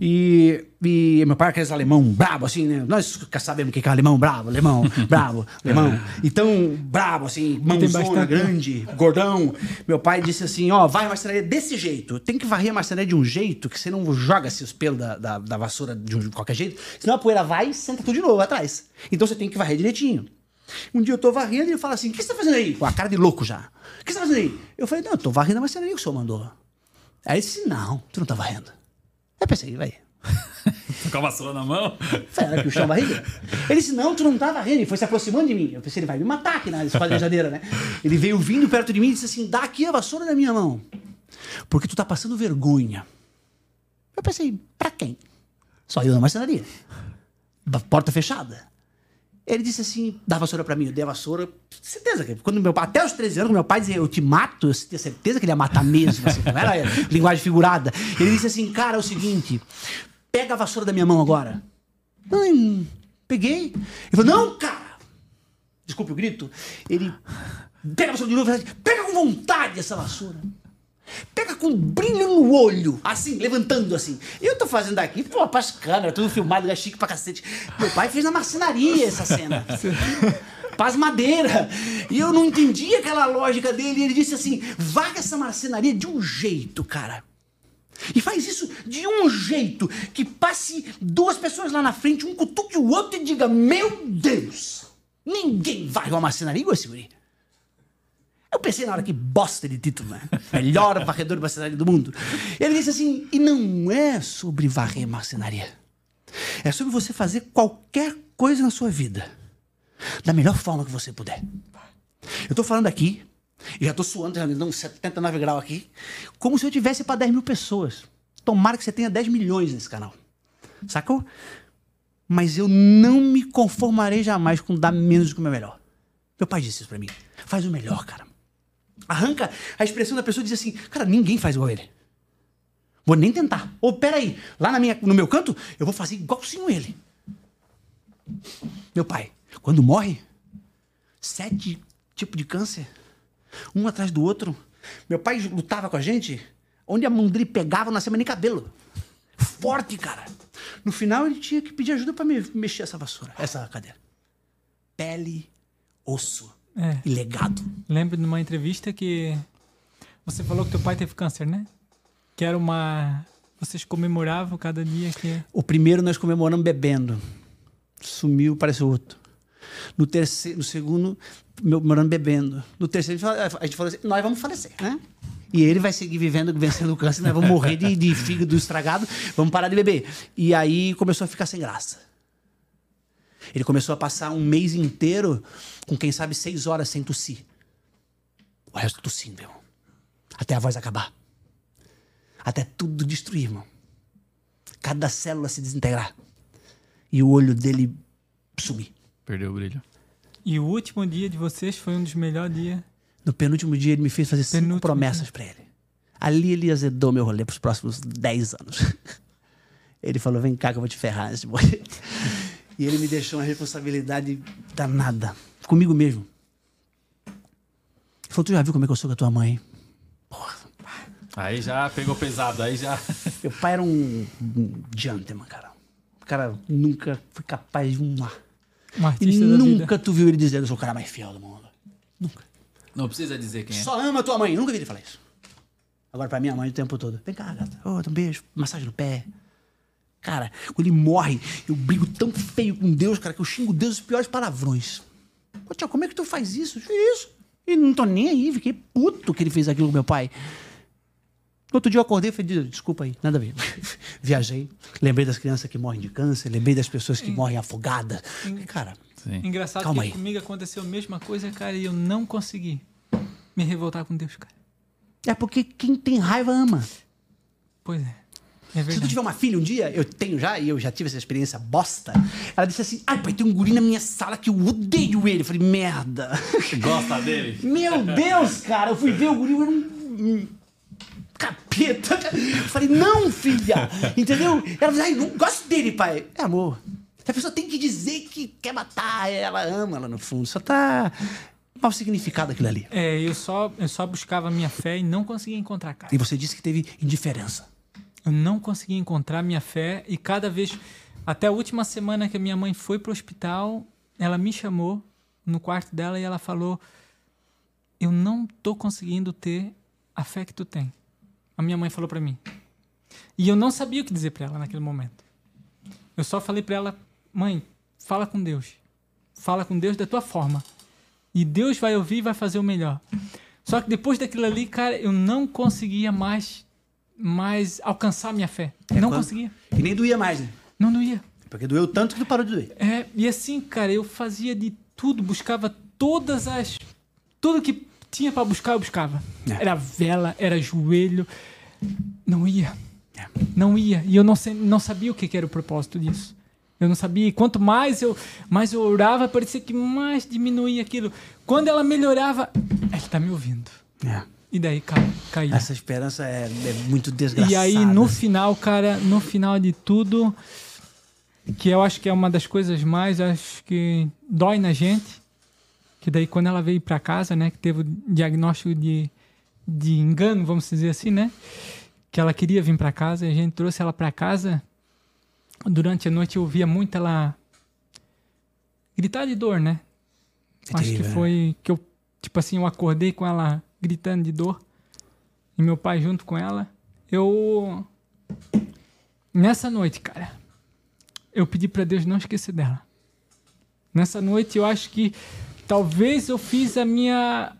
e, e meu pai era aqueles alemão brabo, assim, né? Nós sabemos o que é alemão brabo, alemão brabo, alemão. Então, brabo, assim, mãozona bastante- grande, gordão. Meu pai disse assim, ó, vai a marcenaria desse jeito. Tem que varrer a marcenaria de um jeito que você não joga assim, os pelos da, da, da vassoura de, um- de qualquer jeito, senão a poeira vai e senta tudo de novo atrás. Então você tem que varrer direitinho. Um dia eu tô varrendo e ele fala assim: O que você tá fazendo aí? Com a cara de louco já. O que você tá fazendo aí? Eu falei: Não, eu tô varrendo a marcenaria que o senhor mandou. Aí ele disse: Não, tu não tá varrendo. Eu pensei: Vai. Com a vassoura na mão. Será que o chão barriga? Ele disse: Não, tu não tá varrendo. Ele foi se aproximando de mim. Eu pensei: Ele vai me matar aqui na esquadrejadeira, né? Ele veio vindo perto de mim e disse assim: Dá aqui a vassoura na minha mão. Porque tu tá passando vergonha. Eu pensei: Pra quem? Só eu na marcenaria. Porta fechada. Ele disse assim: dá vassoura pra mim. Eu dei a vassoura. Certeza que quando meu até os 13 anos, meu pai dizia: Eu te mato. Eu tinha certeza que ele ia matar mesmo. Assim, não era linguagem figurada. Ele disse assim: Cara, é o seguinte, pega a vassoura da minha mão agora. Hum, peguei. Ele falou: Não, cara. Desculpe o grito. Ele pega a vassoura de novo e fala assim, Pega com vontade essa vassoura. Pega com brilho no olho, assim, levantando assim. Eu tô fazendo aqui, pô, pras câmeras, tudo filmado, é chique pra cacete. Meu pai fez na marcenaria essa cena. Paz madeira. E eu não entendi aquela lógica dele. E ele disse assim: vaga essa marcenaria de um jeito, cara. E faz isso de um jeito que passe duas pessoas lá na frente, um cutuque o outro e diga: Meu Deus, ninguém vai uma marcenaria igual esse guri. Eu pensei na hora que bosta de título, né? Melhor varredor de marcenaria do mundo. Ele disse assim: e não é sobre varrer marcenaria. É sobre você fazer qualquer coisa na sua vida da melhor forma que você puder. Eu tô falando aqui, e já tô suando, já dando uns 79 graus aqui, como se eu tivesse para 10 mil pessoas. Tomara que você tenha 10 milhões nesse canal. Sacou? Mas eu não me conformarei jamais com dar menos do que o meu melhor. Meu pai disse isso pra mim. Faz o melhor, cara. Arranca a expressão da pessoa e diz assim, cara, ninguém faz igual ele. Vou nem tentar. Ou peraí, lá na minha, no meu canto, eu vou fazer igualzinho ele. Meu pai, quando morre, sete tipos de câncer, um atrás do outro. Meu pai lutava com a gente, onde a dele pegava, não nascia nem cabelo. Forte, cara. No final, ele tinha que pedir ajuda pra me mexer essa vassoura, essa cadeira. Pele, osso É. e legado. Lembro de uma entrevista que você falou que teu pai teve câncer, né? Que era uma. Vocês comemoravam cada dia que. O primeiro nós comemoramos bebendo. Sumiu, parece outro. No terceiro, no segundo, comemorando bebendo. No terceiro, a gente falou assim: nós vamos falecer, né? E ele vai seguir vivendo, vencendo o câncer, nós vamos morrer de, de fígado estragado, vamos parar de beber. E aí começou a ficar sem graça. Ele começou a passar um mês inteiro com, quem sabe, seis horas sem tossir. O resto tossindo, irmão. Até a voz acabar. Até tudo destruir, irmão. Cada célula se desintegrar. E o olho dele sumir. Perdeu o brilho. E o último dia de vocês foi um dos melhores dias. No penúltimo dia, ele me fez fazer cinco Penúltimo promessas pra ele. Ali ele azedou meu rolê pros próximos 10 anos. Ele falou: vem cá que eu vou te ferrar nesse rolê. E ele me deixou uma responsabilidade danada. Comigo mesmo. Ele falou: tu já viu como é que eu sou com a tua mãe? Porra. Aí já pegou pesado, aí já. Meu pai era um, um gentleman, cara. O cara nunca foi capaz de. Um E artista da nunca vida. tu viu ele dizer: eu sou o cara mais fiel do mundo. Nunca. Não precisa dizer quem é. Só ama tua mãe. Nunca vi ele falar isso. Agora, pra minha mãe, o tempo todo. Vem cá, gata. Ô, dá um beijo. Massagem no pé. Cara, quando ele morre, eu brigo tão feio com Deus, cara, que eu xingo Deus os piores palavrões. Ô, tio, como é que tu faz isso? Eu fiz isso. E não tô nem aí. Fiquei puto que ele fez aquilo com meu pai. Outro dia eu acordei e falei, desculpa aí, nada a ver. Viajei, lembrei das crianças que morrem de câncer, lembrei das pessoas que morrem afogadas. Cara, Sim. Engraçado Calma que aí. comigo aconteceu a mesma coisa, cara, e eu não consegui me revoltar com Deus, cara. é porque quem tem raiva ama. Pois é. É Se tu tiver uma filha um dia, eu tenho já, e eu já tive essa experiência bosta, ela disse assim: ai, pai, tem um guri na minha sala que eu odeio ele. Eu falei, merda. Gosta dele? Meu Deus, cara, eu fui ver o guri, eu era um. Capeta. Eu falei, não, filha. Entendeu? Ela falou, ai, não gosto dele, pai. É amor. A pessoa tem que dizer que quer matar, ela ama lá no fundo. Só tá mal significado aquilo ali. É, eu só, eu só buscava a minha fé e não conseguia encontrar, cara. E você disse que teve indiferença. Eu não conseguia encontrar minha fé e cada vez. Até a última semana que a minha mãe foi pro hospital, ela me chamou no quarto dela e ela falou: Eu não tô conseguindo ter a fé que tu tem. A minha mãe falou pra mim. E eu não sabia o que dizer pra ela naquele momento. Eu só falei pra ela: Mãe, fala com Deus. Fala com Deus da tua forma. E Deus vai ouvir e vai fazer o melhor. Só que depois daquilo ali, cara, eu não conseguia mais, mais alcançar minha fé. não quando- conseguia. E nem doía mais, né? Não doía. Porque doeu tanto que tu parou de doer. É, e assim, cara, eu fazia de tudo, buscava todas as. Tudo que tinha pra buscar, eu buscava. É. Era vela, era joelho. Não ia. É. Não ia. E eu não, não sabia o que, que era o propósito disso. Eu não sabia. E quanto mais eu, mais eu orava, parecia que mais diminuía aquilo. Quando ela melhorava, ela tá me ouvindo. É. E daí cai. Essa esperança é, é muito desgraçada. E aí, no final, cara, no final de tudo, que eu acho que é uma das coisas mais, acho que dói na gente, que daí quando ela veio pra casa, né, que teve o diagnóstico de, de engano, vamos dizer assim, né, que ela queria vir pra casa, e a gente trouxe ela pra casa, durante a noite eu ouvia muito ela gritar de dor, né, É acho que né? foi que eu, tipo assim, eu acordei com ela gritando de dor. E meu pai junto com ela. Eu. Nessa noite, cara, eu pedi pra Deus não esquecer dela. Nessa noite eu acho que talvez eu fiz a minha.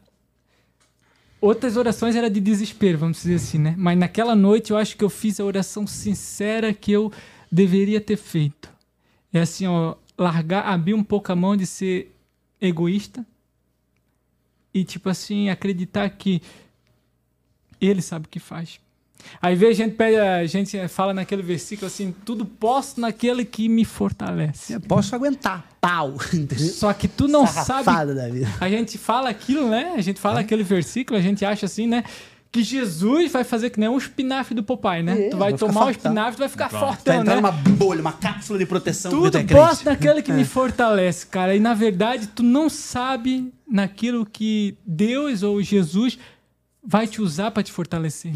Outras orações era de desespero, vamos dizer assim, né? Mas naquela noite eu acho que eu fiz a oração sincera que eu deveria ter feito. É assim, ó, largar, abrir um pouco a mão de ser egoísta e tipo assim acreditar que ele sabe o que faz. Aí vem a gente pede, a gente fala naquele versículo assim, tudo posso naquele que me fortalece. Eu posso aguentar. Pau. Só que tu não sabe Sarrafada da vida. a gente fala aquilo, né? A gente fala aquele versículo, a gente acha assim, né? Que Jesus vai fazer que nem um espinafre do Papai, né? É, tu vai vai tomar o espinafre, tu vai ficar Pronto. Vai fortão, entrar né? numa bolha, uma cápsula de proteção Tudo é posso naquele que me fortalece, cara. E na verdade, tu não sabe naquilo que Deus ou Jesus vai te usar para te fortalecer.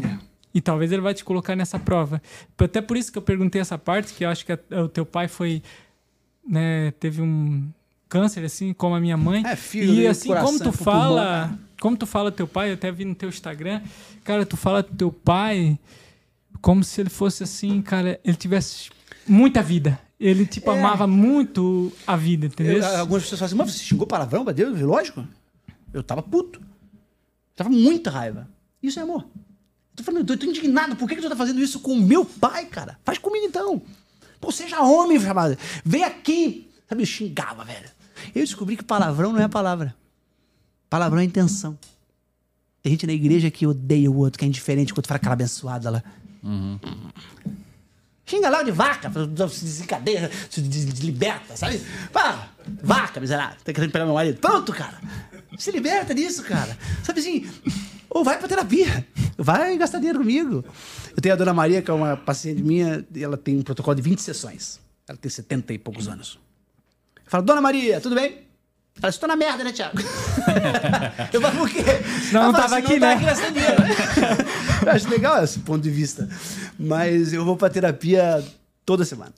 E talvez ele vai te colocar nessa prova. Até por isso que eu perguntei essa parte, que eu acho que a- o teu pai foi. Né, teve um câncer, assim, como a minha mãe. É, fígado e e assim, coração, como tu fala. pulmão? Como tu fala teu pai, eu até vi no teu Instagram, cara, tu fala teu pai como se ele fosse assim, cara, ele tivesse muita vida. Ele, tipo, É. amava muito a vida, entendeu? Eu- algumas pessoas falam assim, mas você xingou palavrão pra Deus? Lógico. Eu tava puto. Tava com muita raiva. Isso é amor. Tô falando, eu tô indignado. Por que, que tu tá fazendo isso com o meu pai, cara? Faz comigo então. Pô, seja homem, chamado. Vem aqui, Sabe, eu xingava, velho. Eu descobri que palavrão não é palavra. Palavrão é intenção. Tem gente na igreja que odeia o outro, que é indiferente, quando fala aquela abençoada lá. Xinga lá de vaca, se desencadeia, se liberta, sabe? Pá, vaca, miserável, tá querendo pegar meu marido. Pronto, cara. Se liberta disso, cara. Sabe assim, ou vai pra terapia, vai gastar dinheiro comigo. Eu tenho a dona Maria, que é uma paciente minha, e ela tem um protocolo de 20 sessões. Ela tem 70 e poucos anos. Eu falo, dona Maria, tudo bem? Ela estou na merda, né, Thiago? eu falo, por quê? Senão não fala, tava "Senão aqui, tá né?" aqui gastando dinheiro. eu acho legal esse ponto de vista. Mas eu vou pra terapia toda semana.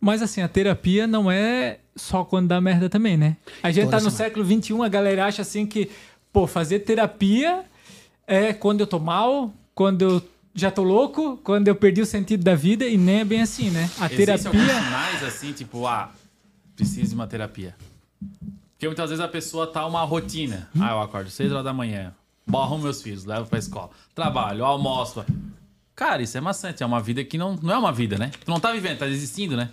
Mas assim, a terapia não é só quando dá merda também, né? A gente Toda tá no semana. século XXI, a galera acha assim que, pô, fazer terapia é quando eu tô mal, quando eu já tô louco, quando eu perdi o sentido da vida, e nem é bem assim, né? A Existem alguns terapia. sinais assim, tipo, ah, preciso de uma terapia. Porque muitas vezes a pessoa tá uma rotina. Ah, eu acordo 6 horas da manhã, borro meus filhos, levo pra escola, trabalho, almoço. Cara, isso é maçante, é uma vida que não, não é uma vida, né? Tu não tá vivendo, tá existindo, né?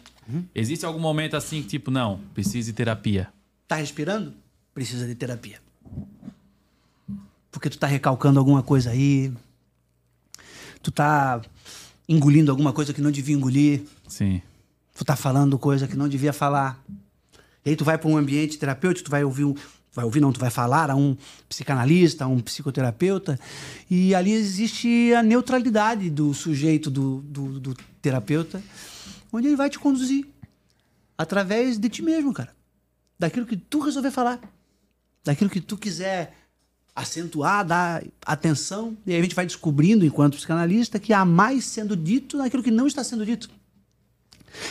Existe algum momento assim que, tipo, não, preciso de terapia. Tá respirando? Precisa de terapia. Porque tu tá recalcando alguma coisa aí. Tu tá engolindo alguma coisa que não devia engolir. Sim. Tu tá falando coisa que não devia falar. E aí tu vai para um ambiente terapêutico, tu vai ouvir um, vai ouvir não, tu vai falar a um psicanalista, a um psicoterapeuta, e ali existe a neutralidade do sujeito, do, do, do terapeuta, onde ele vai te conduzir através de ti mesmo, cara. Daquilo que tu resolver falar, daquilo que tu quiser acentuar, dar atenção, e aí a gente vai descobrindo, enquanto psicanalista, que há mais sendo dito naquilo que não está sendo dito.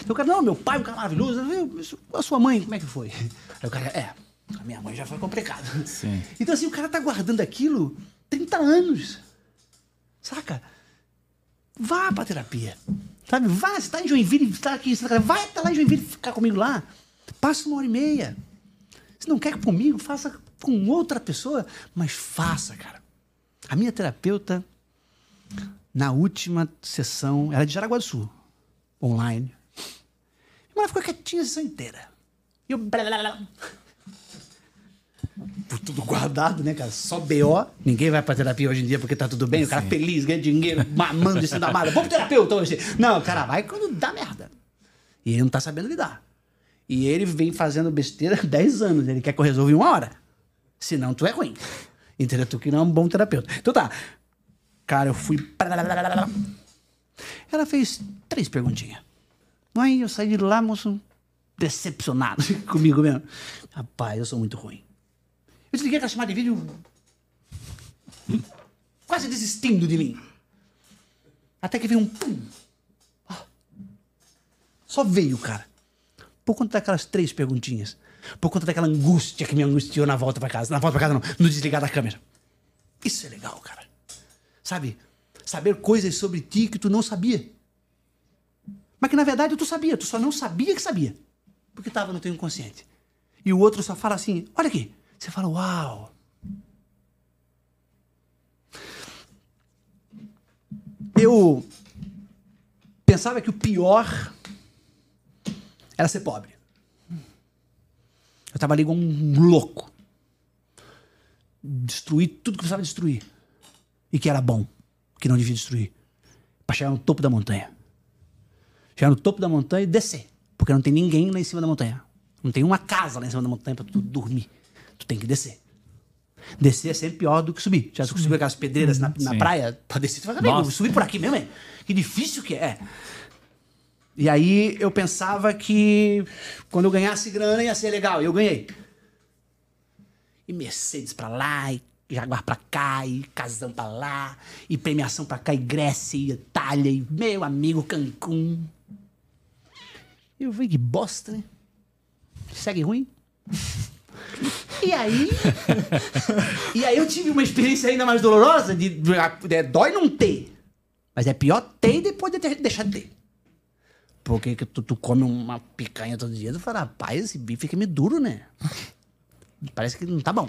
Então o cara, não, meu pai é um cara maravilhoso. A sua mãe, como é que foi? Aí o cara, é, a minha mãe já foi complicado. Sim. Então assim, o cara tá guardando aquilo 30 anos. Saca? Vá pra terapia. Sabe? Vá, você tá em Joinville, tá aqui, você tá- vai até lá em Joinville ficar comigo lá. Passa uma hora e meia. Se não quer comigo, faça com outra pessoa, mas faça, cara. A minha terapeuta, na última sessão, ela é de Jaraguá do Sul, online. Ela ficou quietinha a sessão inteira. E eu. tudo guardado, né, cara? Só BO. Ninguém vai pra terapia hoje em dia porque tá tudo bem. O cara feliz, ganha dinheiro, mamando cima da mala. Vamos pro terapeuta hoje. Não, o cara vai quando dá merda. E ele não tá sabendo lidar. E ele vem fazendo besteira há 10 anos. Ele quer que eu resolva em uma hora. Senão tu é ruim. Entendeu? Tu que não é um bom terapeuta. Então tá. Cara, eu fui. Ela fez três perguntinhas. Aí eu saí de lá, moço, decepcionado comigo mesmo. Rapaz, eu sou muito ruim. Eu desliguei aquela chamada de vídeo quase desistindo de mim. Até que veio um pum. Ah. Só veio, cara. Por conta daquelas três perguntinhas. Por conta daquela angústia que me angustiou na volta pra casa. Na volta pra casa não, no desligar da câmera. Isso é legal, cara. Sabe? Saber coisas sobre ti que tu não sabia. Mas que na verdade tu sabia, tu só não sabia que sabia. Porque estava no teu inconsciente. E o outro só fala assim: olha aqui. Você fala, uau. Eu pensava que o pior era ser pobre. Eu trabalhei igual um louco. Destruí tudo que precisava destruir. E que era bom, que não devia destruir. Pra chegar no topo da montanha. Chegar no topo da montanha e descer. Porque não tem ninguém lá em cima da montanha. Não tem uma casa lá em cima da montanha pra tu dormir. Tu tem que descer. Descer é sempre pior do que subir. Já subiu aquelas pedreiras na, na praia pra descer. Tu fala, "Amigo, Nossa. subir por aqui mesmo, é? Que difícil que é. E aí eu pensava que quando eu ganhasse grana ia ser legal. E eu ganhei. E Mercedes pra lá, e Jaguar pra cá, e casão pra lá, e premiação pra cá, e Grécia, e Itália, e meu amigo Cancún. Eu falei, que bosta, né? Segue ruim. E aí. e aí eu tive uma experiência ainda mais dolorosa de, de, de- dói não ter. Mas é pior ter e depois de ter, deixar de ter. Porque que tu, tu come uma picanha todo dia, tu fala, rapaz, esse bife aqui é meio duro, né? Parece que não tá bom.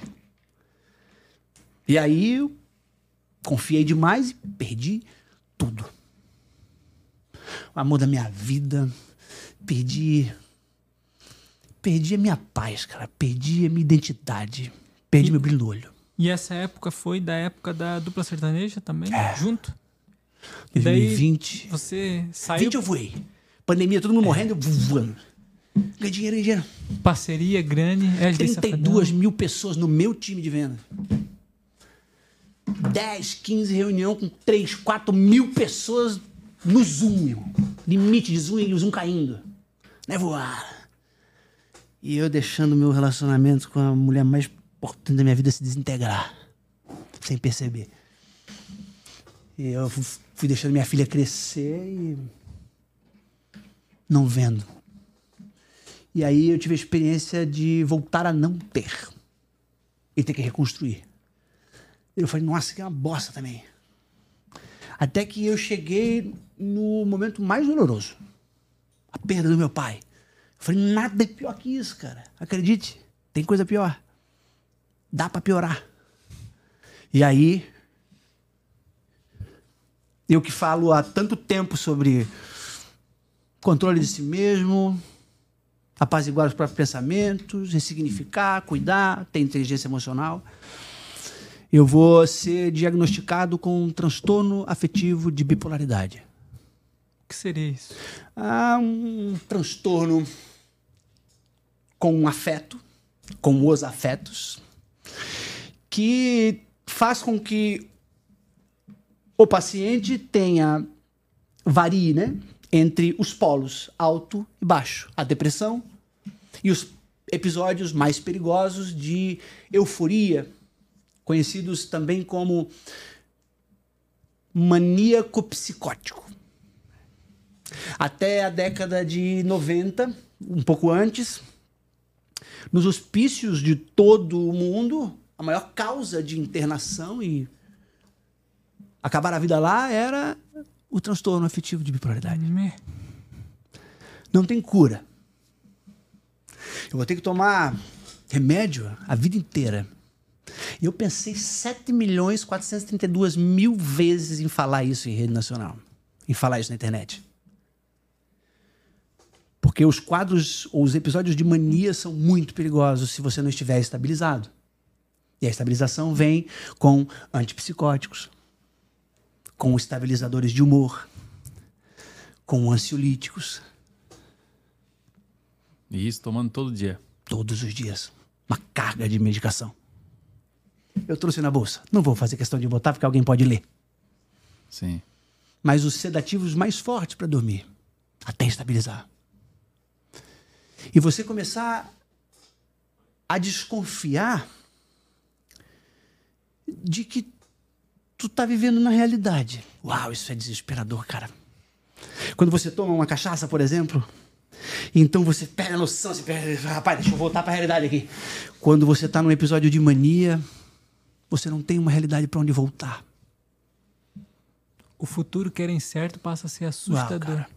E aí eu confiei demais e perdi tudo. O amor da minha vida, perdi perdi a minha paz, cara. Perdi a minha identidade. Perdi E- meu brilho no olho. E essa época foi da época da dupla sertaneja também, É. junto. E daí 2020. você saiu 20 eu voei. Pandemia, todo mundo morrendo, eu voando. Ganhei dinheiro, ganhei dinheiro. parceria grande. É, 32 mil pessoas no meu time de venda. 10, 15 reunião com 3, 4 mil pessoas no Zoom, meu. Limite de Zoom e o Zoom caindo. Não é voar. E eu deixando meu relacionamento com a mulher mais importante da minha vida se desintegrar. Sem perceber. E eu fu- fui deixando minha filha crescer e. Não vendo. E aí eu tive a experiência de voltar a não ter. E ter que reconstruir. Eu falei, nossa, que é uma bosta também. Até que eu cheguei no momento mais doloroso. A perda do meu pai. Eu falei, nada é pior que isso, cara. Acredite, tem coisa pior. Dá pra piorar. E aí, eu que falo há tanto tempo sobre controle de si mesmo, apaziguar os próprios pensamentos, ressignificar, cuidar, ter inteligência emocional. Eu vou ser diagnosticado com um transtorno afetivo de bipolaridade. Que seria isso? Há um transtorno com afeto, com os afetos, que faz com que o paciente tenha varie, né, entre os polos alto e baixo, a depressão e os episódios mais perigosos de euforia, conhecidos também como maníaco psicótico. Até a década de 90, um pouco antes, nos hospícios de todo o mundo, a maior causa de internação e acabar a vida lá era o transtorno afetivo de bipolaridade. Não tem cura. Eu vou ter que tomar remédio a vida inteira. E eu pensei 7 milhões 432 mil vezes em falar isso em rede nacional. Em falar isso na internet. Porque os quadros ou os episódios de mania são muito perigosos se você não estiver estabilizado. E a estabilização vem com antipsicóticos, com estabilizadores de humor, com ansiolíticos, E isso tomando todo dia. todos os dias. Uma carga de medicação. Eu trouxe na bolsa. Não vou fazer questão de botar porque alguém pode ler. Sim. Mas os sedativos mais fortes para dormir, até estabilizar. E você começar a desconfiar de que tu tá vivendo na realidade. Uau, isso é desesperador, cara. Quando você toma uma cachaça, por exemplo, então você perde a noção, você perde, rapaz, deixa eu voltar para a realidade aqui. Quando você tá num episódio de mania, você não tem uma realidade para onde voltar. O futuro que era incerto passa a ser Uau, assustador. cara.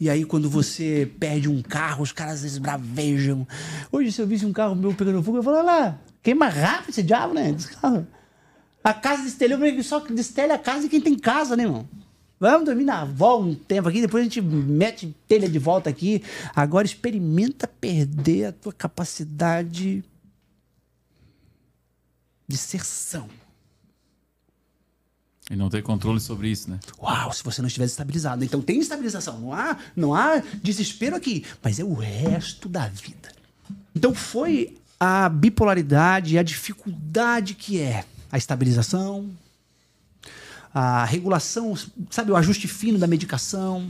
E aí, quando você perde um carro, os caras esbravejam. Hoje, se eu visse um carro meu pegando fogo, eu falo, olha lá, queima rápido esse diabo, né? Esse carro. A casa destelhou, porque só destelha a casa de quem tem casa, né, irmão? Vamos dormir na avó um tempo aqui, depois a gente mete telha de volta aqui. Agora experimenta perder a tua capacidade de ser são. E não ter controle sobre isso, né? Uau, se você não estivesse estabilizado. Então tem estabilização, não há, não há desespero aqui, mas é o resto da vida. Então foi a bipolaridade, a dificuldade que é a estabilização, a regulação, sabe, o ajuste fino da medicação,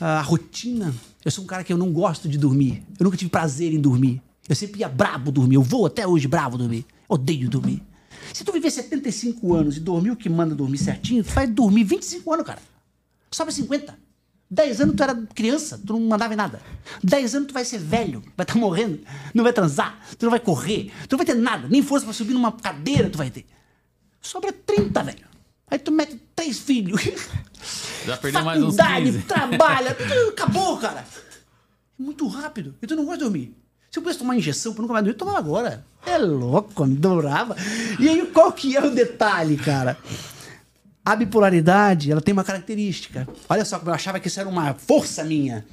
a rotina. Eu sou um cara que eu não gosto de dormir. Eu nunca tive prazer em dormir. Eu sempre ia brabo dormir. Eu vou até hoje bravo dormir. Odeio dormir. Se tu viver 75 anos e dormir o que manda dormir certinho, tu vai dormir 25 anos, cara. Sobra 50. 10 anos tu era criança, tu não mandava em nada. 10 anos tu vai ser velho, vai estar morrendo, não vai transar, tu não vai correr, tu não vai ter nada, nem força pra subir numa cadeira tu vai ter. Sobra 30, velho. Aí tu mete três filhos. Já perdeu mais uns Faculdade, 15. trabalha, acabou, cara. É muito rápido. E tu não gosta de dormir. Se eu pudesse tomar injeção pra nunca mais dormir, eu tomava agora. É louco, me adorava. E aí, qual que é o detalhe, cara? A bipolaridade, ela tem uma característica. Olha só eu achava que isso era uma força minha.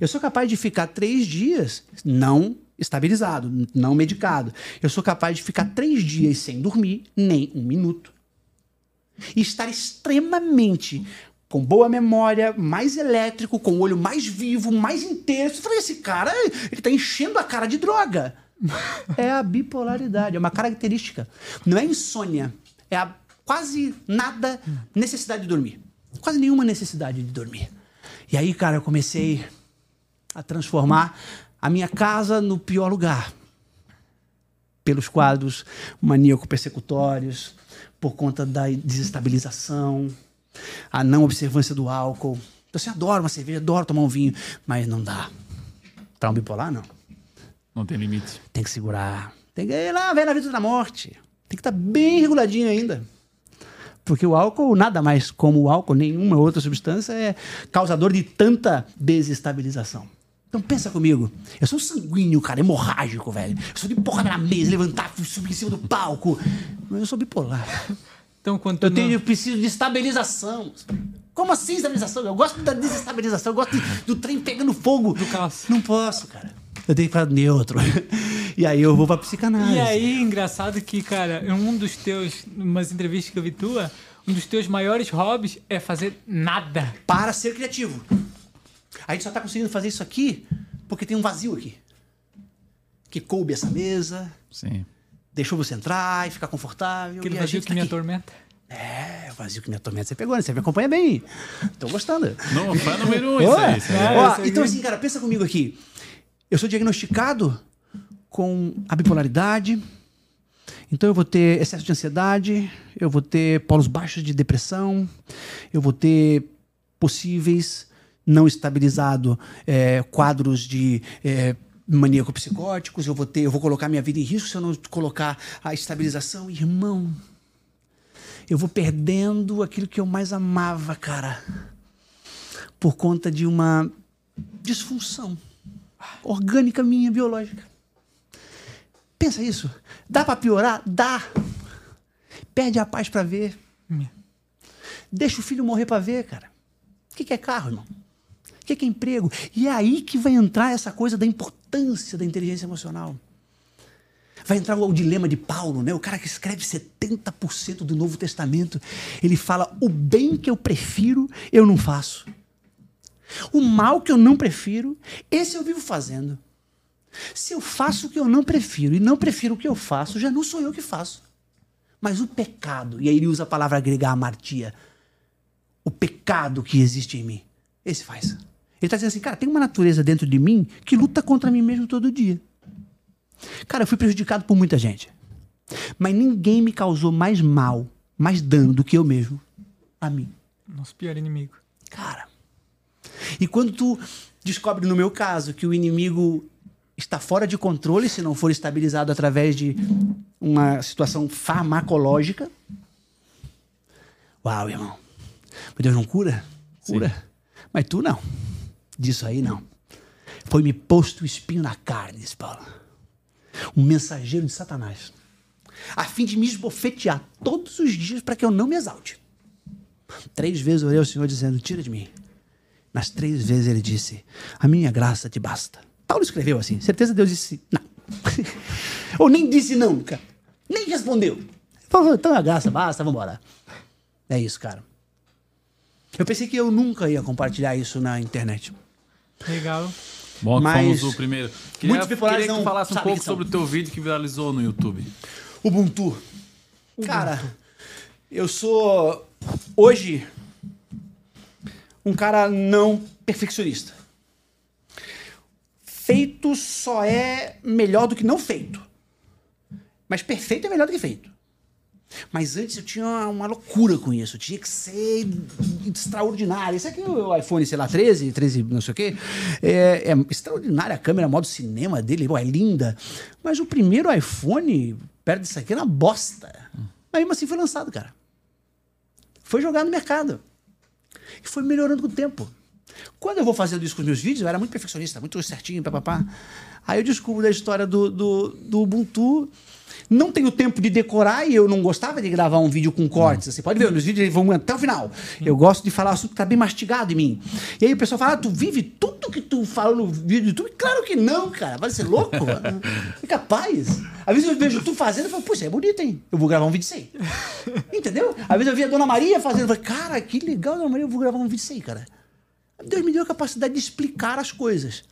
Eu sou capaz de ficar três dias não estabilizado, não medicado. Eu sou capaz de ficar três dias sem dormir nem um minuto. E estar extremamente com boa memória, mais elétrico, com o olho mais vivo, mais inteiro. Eu falei, esse cara, ele tá enchendo a cara de droga. É a bipolaridade, é uma característica. Não é insônia, é a quase nada necessidade de dormir. Quase nenhuma necessidade de dormir. E aí, cara, eu comecei a transformar a minha casa no pior lugar. Pelos quadros maníaco-persecutórios, por conta da desestabilização, a não observância do álcool. Então, assim, adoro uma cerveja, adoro tomar um vinho, mas não dá. Para um bipolar, não. Não tem limite. Tem que segurar. Tem que ir lá, ver na vida da morte. Tem que estar bem reguladinho ainda. Porque o álcool, nada mais como o álcool, nenhuma outra substância, é causador de tanta desestabilização. Então pensa comigo. Eu sou sanguíneo, cara, hemorrágico, velho. Eu sou de porra na mesa, levantar, subir em cima do palco. Mas eu sou bipolar. Então, quando Eu, não- tenho, eu preciso de estabilização. Como assim estabilização? Eu gosto da desestabilização, eu gosto de- do trem pegando fogo. Do caos. Não posso, cara. Eu tenho que ficar neutro. E aí eu vou pra psicanálise. E aí, engraçado que, cara, em um dos teus, umas entrevistas que eu vi tua, um dos teus maiores hobbies é fazer nada. Para ser criativo. A gente só tá conseguindo fazer isso aqui porque tem um vazio aqui. Que coube essa mesa, Sim. Deixou você entrar e ficar confortável. Aquele e a vazio gente que tá me aqui. atormenta. É, o vazio que me atormenta. Você pegou, né? Você me acompanha bem. Tô gostando. Não, fã número um, isso aí. Isso aí. É, ó, então, assim, cara, pensa comigo aqui. Eu sou diagnosticado com a bipolaridade. Então eu vou ter excesso de ansiedade, eu vou ter polos baixos de depressão, eu vou ter possíveis não estabilizado é, quadros de é, maníaco-psicóticos, eu vou ter, eu vou colocar minha vida em risco se eu não colocar a estabilização, irmão. Eu vou perdendo aquilo que eu mais amava, cara, por conta de uma disfunção orgânica minha, biológica. Pensa isso. Dá pra piorar? Dá. Perde a paz pra ver. Deixa o filho morrer pra ver, cara. O que que é carro, irmão? O que que é emprego? E é aí que vai entrar essa coisa da importância da inteligência emocional. Vai entrar o, o dilema de Paulo, né? O cara que escreve 70% do Novo Testamento. Ele fala: o bem que eu prefiro, eu não faço. O mal que eu não prefiro, esse eu vivo fazendo. Se eu faço o que eu não prefiro e não prefiro o que eu faço, já não sou eu que faço. Mas o pecado, e aí ele usa a palavra grega amartia, o pecado que existe em mim, esse faz. Ele está dizendo assim, cara, tem uma natureza dentro de mim que luta contra mim mesmo todo dia. Cara, eu fui prejudicado por muita gente. Mas ninguém me causou mais mal, mais dano do que eu mesmo. A mim. Nosso pior inimigo. Cara. E quando tu descobre, no meu caso, que o inimigo está fora de controle se não for estabilizado através de uma situação farmacológica. Uau, irmão. Meu Deus não cura? Cura. Mas tu não. Disso aí não. Foi me posto o espinho na carne, disse Paulo. Um mensageiro de Satanás. A fim de me esbofetear todos os dias para que eu não me exalte. Três vezes orei ao Senhor dizendo: Tira de mim. Nas três vezes ele disse: A minha graça te basta. Paulo escreveu assim. Certeza Deus disse não. Ou nem disse não. Nem respondeu. Falou, então a graça basta, vamos embora. É isso, cara. Eu pensei que eu nunca ia compartilhar isso na internet. Legal. Bom que Mas fomos o primeiro. Queria, muitos bipolares queria que não tu falasse um pouco sobre o teu vídeo que viralizou no YouTube. Ubuntu. Cara, eu sou hoje um cara não perfeccionista. Feito só é melhor do que não feito. Mas perfeito é melhor do que feito. Mas antes eu tinha uma, uma loucura com isso. Tinha que ser extraordinário. Esse aqui é o iPhone, sei lá, 13, 13, não sei o quê. É, é extraordinária a câmera, modo cinema dele, é linda. Mas o primeiro iPhone, perto disso aqui, era uma bosta. Mas mesmo assim foi lançado, cara. Foi jogado no mercado. E foi melhorando com o tempo. Quando eu vou fazendo isso com os meus vídeos, eu era muito perfeccionista, muito certinho, papapá. Aí eu descubro da história do, do, do Ubuntu. Não tenho tempo de decorar e eu não gostava de gravar um vídeo com cortes. Você pode ver, nos vídeos eles vão até o final. Eu gosto de falar o assunto que tá bem mastigado em mim. E aí o pessoal fala, ah, tu vive tudo que tu fala no vídeo do YouTube? Claro que não, cara. Vai ser louco? É capaz. Às vezes eu vejo tu fazendo e falo, pô, isso é bonito, hein? Eu vou gravar um vídeo aí. Entendeu? Às vezes eu vi a Dona Maria fazendo, eu falo, cara, que legal, Dona Maria, eu vou gravar um vídeo aí, cara. Deus me deu a capacidade de explicar as coisas.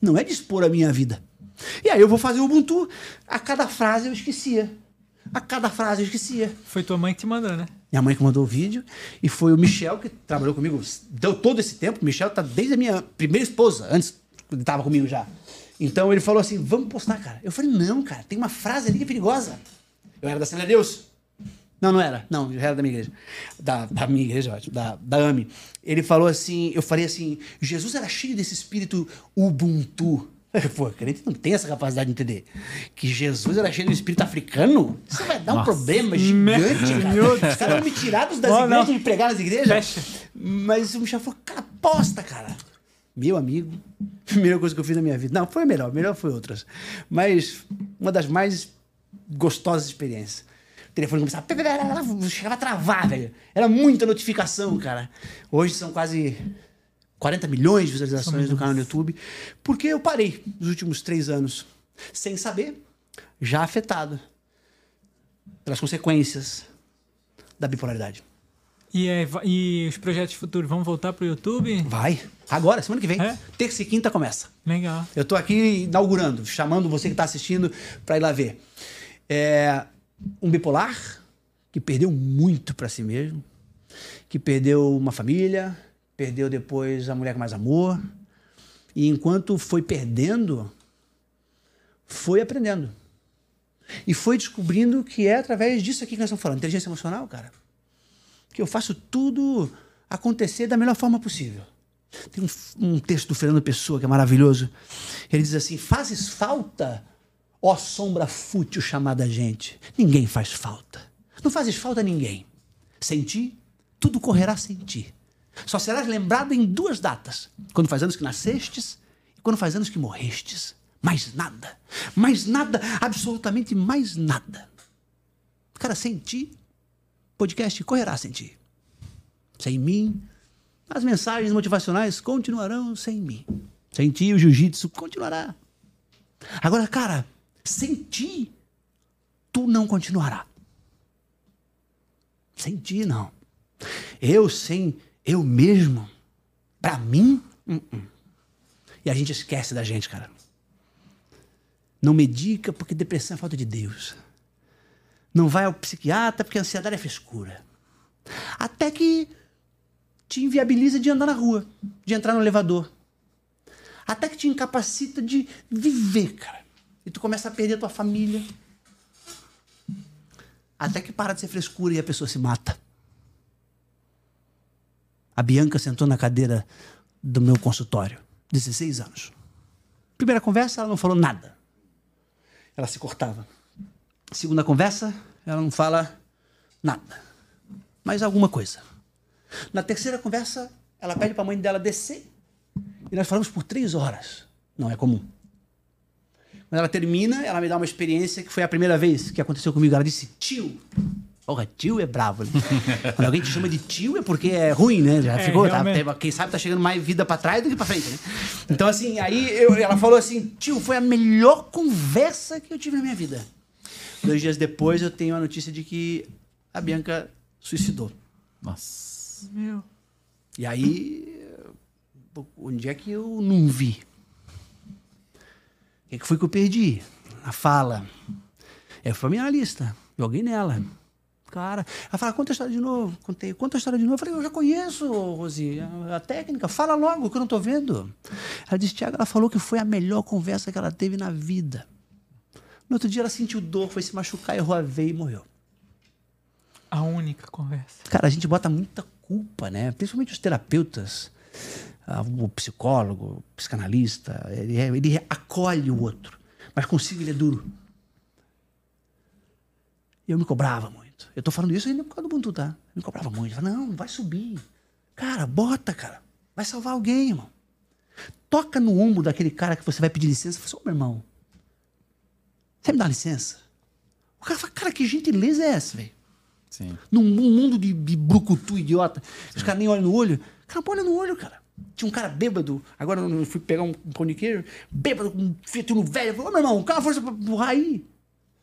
Não é de expor a minha vida. E aí eu vou fazer o Ubuntu. A cada frase eu esquecia. A cada frase eu esquecia. Foi tua mãe que te mandou, né? Minha mãe que mandou o vídeo. E foi o Michel que trabalhou comigo. Deu todo esse tempo. O Michel tá desde a minha primeira esposa. Antes, ele tava comigo já. Então ele falou assim: vamos postar, cara. Eu falei: não, cara, tem uma frase ali que é perigosa. Eu era da de Deus. Não, não era. Não, eu era da minha igreja. Da, da minha igreja, ótimo. Da, da AMI. Ele falou assim: eu falei assim, Jesus era cheio desse espírito Ubuntu. Pô, crente não tem essa capacidade de entender. Que Jesus era cheio do espírito africano? Isso vai dar um problema gigante, cara. Os caras vão me tirar das igrejas não. e pregar nas igrejas. Fecha. Mas o Michel falou, cara, aposta, cara. Meu amigo, primeira coisa que eu fiz na minha vida. Não, foi a melhor, melhor foi outras. Mas uma das mais gostosas experiências. Telefone começava. Chegava a travar, velho. Era muita notificação, cara. Hoje são quase 40 milhões de visualizações no canal no YouTube. Porque eu parei nos últimos três anos. Sem saber, já afetado pelas consequências da bipolaridade. E, é, e os projetos futuros vão voltar pro YouTube? Vai. Agora, semana que vem. É? Terça e quinta começa. Legal. Eu tô aqui inaugurando, chamando você que tá assistindo para ir lá ver. É um bipolar que perdeu muito para si mesmo, que perdeu uma família, perdeu depois a mulher que mais amou, e enquanto foi perdendo, foi aprendendo. E foi descobrindo que é através disso aqui que nós estamos falando, inteligência emocional, cara, que eu faço tudo acontecer da melhor forma possível. Tem um, um texto do Fernando Pessoa que é maravilhoso. Ele diz assim: Fazes falta, ó sombra fútil chamada gente. Ninguém faz falta. Não fazes falta a ninguém. Sem ti, tudo correrá sem ti. Só serás lembrado em duas datas: quando faz anos que nascestes e quando faz anos que morrestes. Mais nada. Mais nada, absolutamente mais nada. Cara, sem ti, podcast correrá sem ti. Sem mim, as mensagens motivacionais continuarão sem mim. Sem ti, o jiu-jitsu continuará. Agora, cara, sem ti, tu não continuará. Sem ti, não. Eu sem eu mesmo, pra mim, hum, hum. e a gente esquece da gente, cara. Não medica porque depressão é falta de Deus. Não vai ao psiquiatra porque ansiedade é frescura. Até que te inviabiliza de andar na rua, de entrar no elevador. Até que te incapacita de viver, cara. E tu começa a perder a tua família. Até que para de ser frescura e a pessoa se mata. A Bianca sentou na cadeira do meu consultório, 16 anos. Primeira conversa, ela não falou nada. Ela se cortava. Segunda conversa, ela não fala nada. Mas alguma coisa. Na terceira conversa, ela pede para a mãe dela descer. E nós falamos por três horas. Não é comum. Quando ela termina, ela me dá uma experiência que foi a primeira vez que aconteceu comigo. Ela disse, tio. Porra, tio é bravo. Né? Quando alguém te chama de tio é porque é ruim, né? Já É, ficou. Tá, quem sabe tá chegando mais vida para trás do que para frente, né? Então, assim, aí eu- ela falou assim: tio, foi a melhor conversa que eu tive na minha vida. Dois dias depois, eu tenho a notícia de que a Bianca suicidou. Nossa. Meu. E aí, onde é que eu não vi? O que, que foi que eu perdi? A fala. Eu fui a minha lista, joguei nela. Cara, ela fala, conta a história de novo. Contei, conta a história de novo. Eu falei, eu já conheço, Rosi, a, a técnica, fala logo que eu não tô vendo. Ela disse, Tiago, ela falou que foi a melhor conversa que ela teve na vida. No outro dia ela sentiu dor, foi se machucar, errou a veia e morreu. A única conversa. Cara, a gente bota muita culpa, né? Principalmente os terapeutas, o psicólogo, o psicanalista, ele, é- ele acolhe o outro, mas consigo ele é duro. E eu me cobrava muito. Eu tô falando isso ainda por causa do Ubuntu, tá? Eu me cobrava muito. Eu falava, não, vai subir. Cara, bota, cara. Vai salvar alguém, irmão. Toca no ombro daquele cara que você vai pedir licença. Fala ô meu irmão, você me dá licença? O cara fala, cara, que gentileza é essa, velho? Sim. Num mundo de, de brucutu idiota, os caras nem olham no olho. Cara, olha no olho, cara. Tinha um cara bêbado, agora eu fui pegar um pão de queijo, bêbado, com um fio no velho. Falei, ô meu irmão, cara, força pra empurrar aí.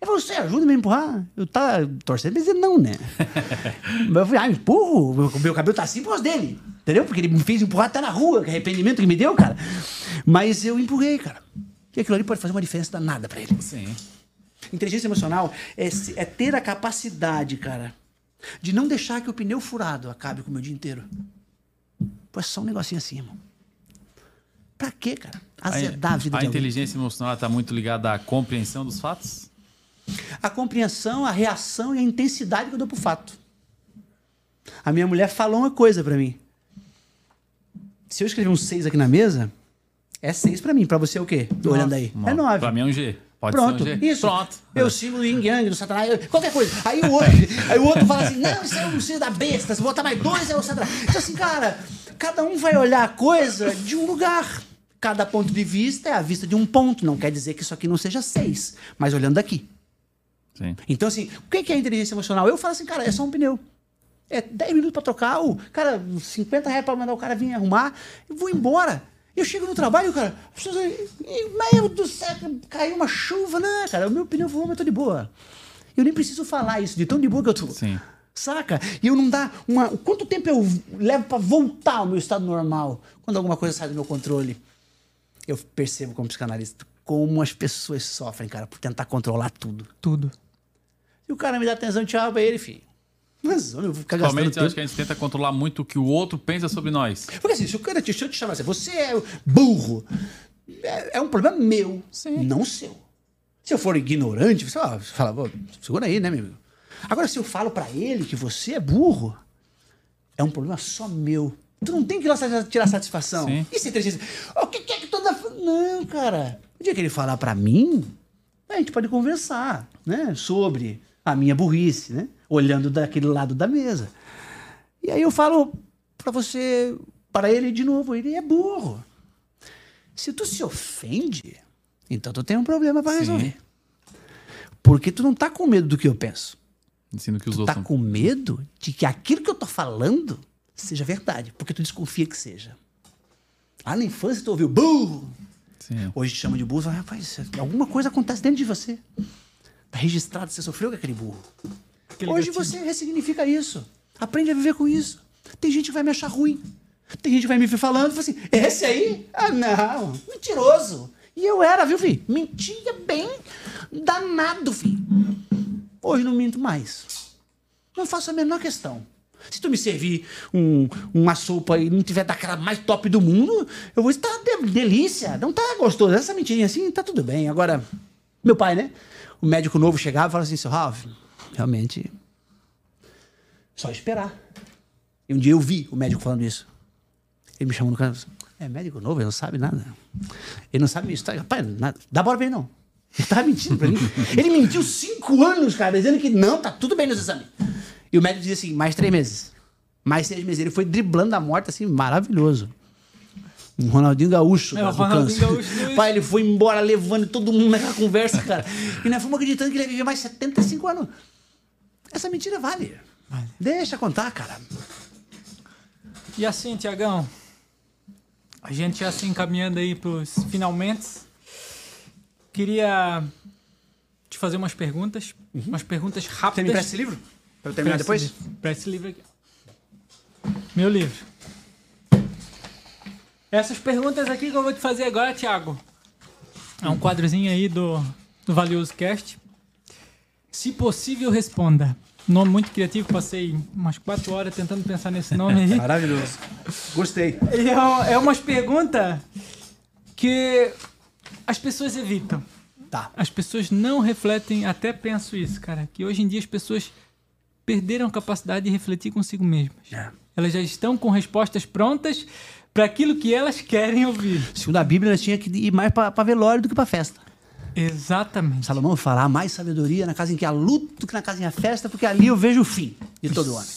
Ele falou, você ajuda me a empurrar? Eu tava torcendo pra dizer não, né? Mas eu falei, ah, empurro, meu, meu cabelo tá assim por causa dele. Entendeu? Porque ele me fez empurrar até na rua, que arrependimento que me deu, cara. Mas eu empurrei, cara. E aquilo ali pode fazer uma diferença danada pra ele. Sim. Inteligência emocional é, é ter a capacidade, cara, de não deixar que o pneu furado acabe com o meu dia inteiro. Pô, é só um negocinho assim, irmão. Pra quê, cara? Azedar a vida a de alguém. inteligência emocional está muito ligada à compreensão dos fatos? A compreensão, a reação e a intensidade que eu dou pro fato. A minha mulher falou uma coisa pra mim. Se eu escrever um 6 aqui na mesa, é 6 pra mim. Pra você é o quê? Tô olhando aí. É 9. Pra mim é um G. Pode Pronto, ser um G. isso. Pronto. Eu sigo o Yin Yang do Satanás, qualquer coisa. Aí o outro, aí o outro fala assim: não, isso é o signo da besta, se botar mais dois é o Satanás. Então, assim, cara, cada um vai olhar a coisa de um lugar. Cada ponto de vista é a vista de um ponto. Não quer dizer que isso aqui não seja seis, mas olhando daqui. Sim. Então, assim, o que é inteligência emocional? Eu falo assim, cara, é só um pneu. É 10 minutos pra trocar, o cara, 50 reais pra mandar o cara vir arrumar, eu vou embora. Eu chego no trabalho, cara, as pessoas, "Ih, meu do céu, caiu uma chuva, né, cara? O meu pneu voou, mas eu tô de boa. Eu nem preciso falar isso, de tão de boa que eu tô. Sim. Saca? E eu não dá uma. Quanto tempo eu levo pra voltar ao meu estado normal quando alguma coisa sai do meu controle? Eu percebo como psicanalista como as pessoas sofrem, cara, por tentar controlar tudo. Tudo. E o cara me dá atenção, tchau pra ele, filho. Mas eu vou ficar gastando Realmente, eu tempo. acho que a gente tenta controlar muito o que o outro pensa sobre nós. Porque assim, se o cara te, te chamar assim, você é burro, é, é um problema meu, não seu. Se eu for ignorante, você fala, "Pô, segura aí, né, meu amigo? Agora, se eu falo pra ele que você é burro, é um problema só meu. Tu não tem que tirar satisfação. Sim. Isso é inteligência. O que, que é que toda. Não, cara. O dia que ele falar pra mim, a gente pode conversar, né? Sobre a minha burrice, né? Olhando daquele lado da mesa. E aí eu falo pra você, para ele de novo, ele é burro. Se tu se ofende, então tu tem um problema pra resolver. Porque tu não tá com medo do que eu penso. Ensino que os Tu outros. tá com medo de que aquilo que eu tô falando seja verdade, porque tu desconfia que seja. Lá na infância tu ouviu burro. Sim. Hoje te chama de burro, e fala, rapaz, alguma coisa acontece dentro de você. Tá registrado, você sofreu com aquele burro. Hoje você ressignifica isso. Aprende a viver com isso. Tem gente que vai me achar ruim. Tem gente que vai me ver falando e fala assim: esse aí? Ah, não, mentiroso. E eu era, viu, filho? Mentia bem danado, filho. Hoje não minto mais. Não faço a menor questão. Se tu me servir um, uma sopa e não tiver daquela mais top do mundo, eu vou estar de- delícia. Não tá gostoso. Essa mentirinha assim, tá tudo bem. Agora, meu pai, né? O médico novo chegava e falava assim, seu Ralph, realmente, só esperar. E um dia eu vi o médico falando isso. Ele me chamou no canto é médico novo, ele não sabe nada. Ele não sabe minha história. Rapaz, nada. dá bora ele não. Ele tava mentindo pra mim. Ele mentiu cinco anos, cara, dizendo que não, tá tudo bem nos exames. E o médico dizia assim, mais três meses. Mais seis meses. Ele foi driblando a morte, assim, maravilhoso. Um Ronaldinho Gaúcho, É, o Ronaldinho. Gaúcho Pai, ele foi embora levando todo mundo naquela conversa, cara. E nós fomos acreditando que ele ia viver mais 75 anos. Essa mentira vale. Deixa contar, cara. E assim, Tiagão, a gente já se encaminhando aí pros finalmente. Queria te fazer umas perguntas, umas perguntas rápidas. Uhum. Você me empresta esse livro? Pra eu terminar Presta depois? Presta esse livro aqui. Meu livro. Essas perguntas aqui que eu vou te fazer agora, Thiago. É um quadrozinho aí do, do Valioso Cast. Se possível, responda. Nome muito criativo, passei umas quatro horas tentando pensar nesse nome aí. Maravilhoso. Gostei. É, é umas perguntas que as pessoas evitam. Tá. As pessoas não refletem, até penso isso, cara, que hoje em dia as pessoas perderam a capacidade de refletir consigo mesmas. É. Elas já estão com respostas prontas para aquilo que elas querem ouvir. Segundo a Bíblia, nós tinha que ir mais pra velório do que pra festa. Exatamente. Salomão fala, há mais sabedoria na casa em que há luto do que na casa em que há festa, porque ali eu vejo o fim de todo homem.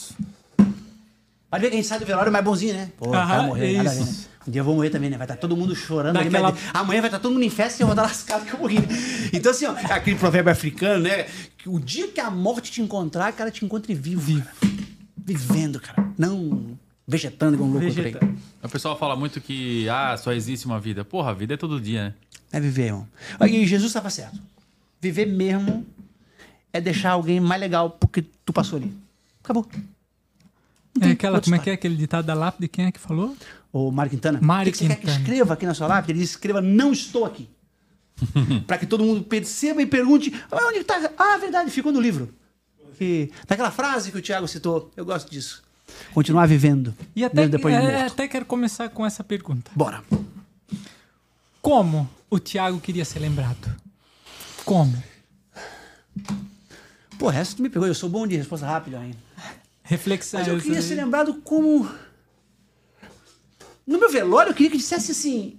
Pode ver que a gente sai do velório mais bonzinho, né? Pô, o cara Aham, morreu, nada a ver, isso. Um dia eu vou morrer também, né? Vai estar todo mundo chorando. ali, Daquela- mas Amanhã vai estar todo mundo em festa e eu vou dar lascado que eu morri. né? Então, assim, ó, aquele provérbio africano, né? Que o dia que a morte te encontrar, cara, te encontre vivo. Vivo. Vivendo, cara. Não vegetando como um louco por aí. Vegetando. O pessoal fala muito que ah, só existe uma vida. Porra, a vida é todo dia, né? É viver, irmão. E Jesus estava certo. Viver mesmo é deixar alguém mais legal porque tu passou ali. Acabou. É aquela, como é que é aquele ditado da lápide? Quem é que falou? Ô, Mário Quintana, Mário o que você quer que Quintana. escreva aqui na sua lápide? Ele escreva, não estou aqui. Para que todo mundo perceba e pergunte, ah, onde está? Ah, verdade, ficou no livro. Daquela frase que o Tiago citou, eu gosto disso. Continuar vivendo, E até, é, até quero começar com essa pergunta. Bora. Como o Tiago queria ser lembrado? Como? Pô, essa tu me pegou, eu sou bom de resposta rápida ainda. Reflexão. Mas eu queria ser lembrado como. No meu velório, eu queria que dissesse assim.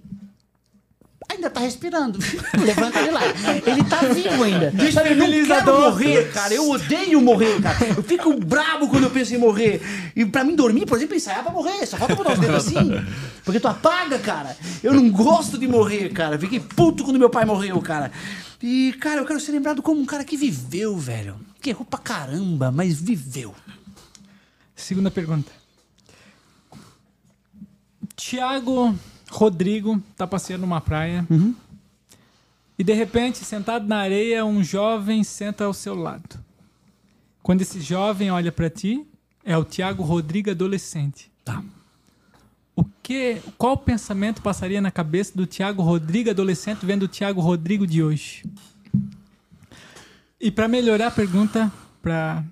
Ainda tá respirando. Levanta ele lá. Ele tá vivo ainda. Sabe, eu não quero morrer, cara. Eu odeio morrer, cara. Eu fico brabo quando eu penso em morrer. E pra mim dormir, por exemplo, ensaiar pra morrer. Só falta botar os dedos assim. Porque tu apaga, cara. Eu não gosto de morrer, cara. Fiquei puto quando meu pai morreu, cara. E, cara, eu quero ser lembrado como um cara que viveu, velho. Que errou pra caramba, mas viveu. Segunda pergunta. Tiago Rodrigo tá passeando numa praia. E de repente, sentado na areia, um jovem senta ao seu lado. Quando esse jovem olha pra ti, é o Tiago Rodrigo adolescente. Tá. O que, qual pensamento passaria na cabeça do Tiago Rodrigo adolescente vendo o Tiago Rodrigo de hoje? E para melhorar a pergunta, para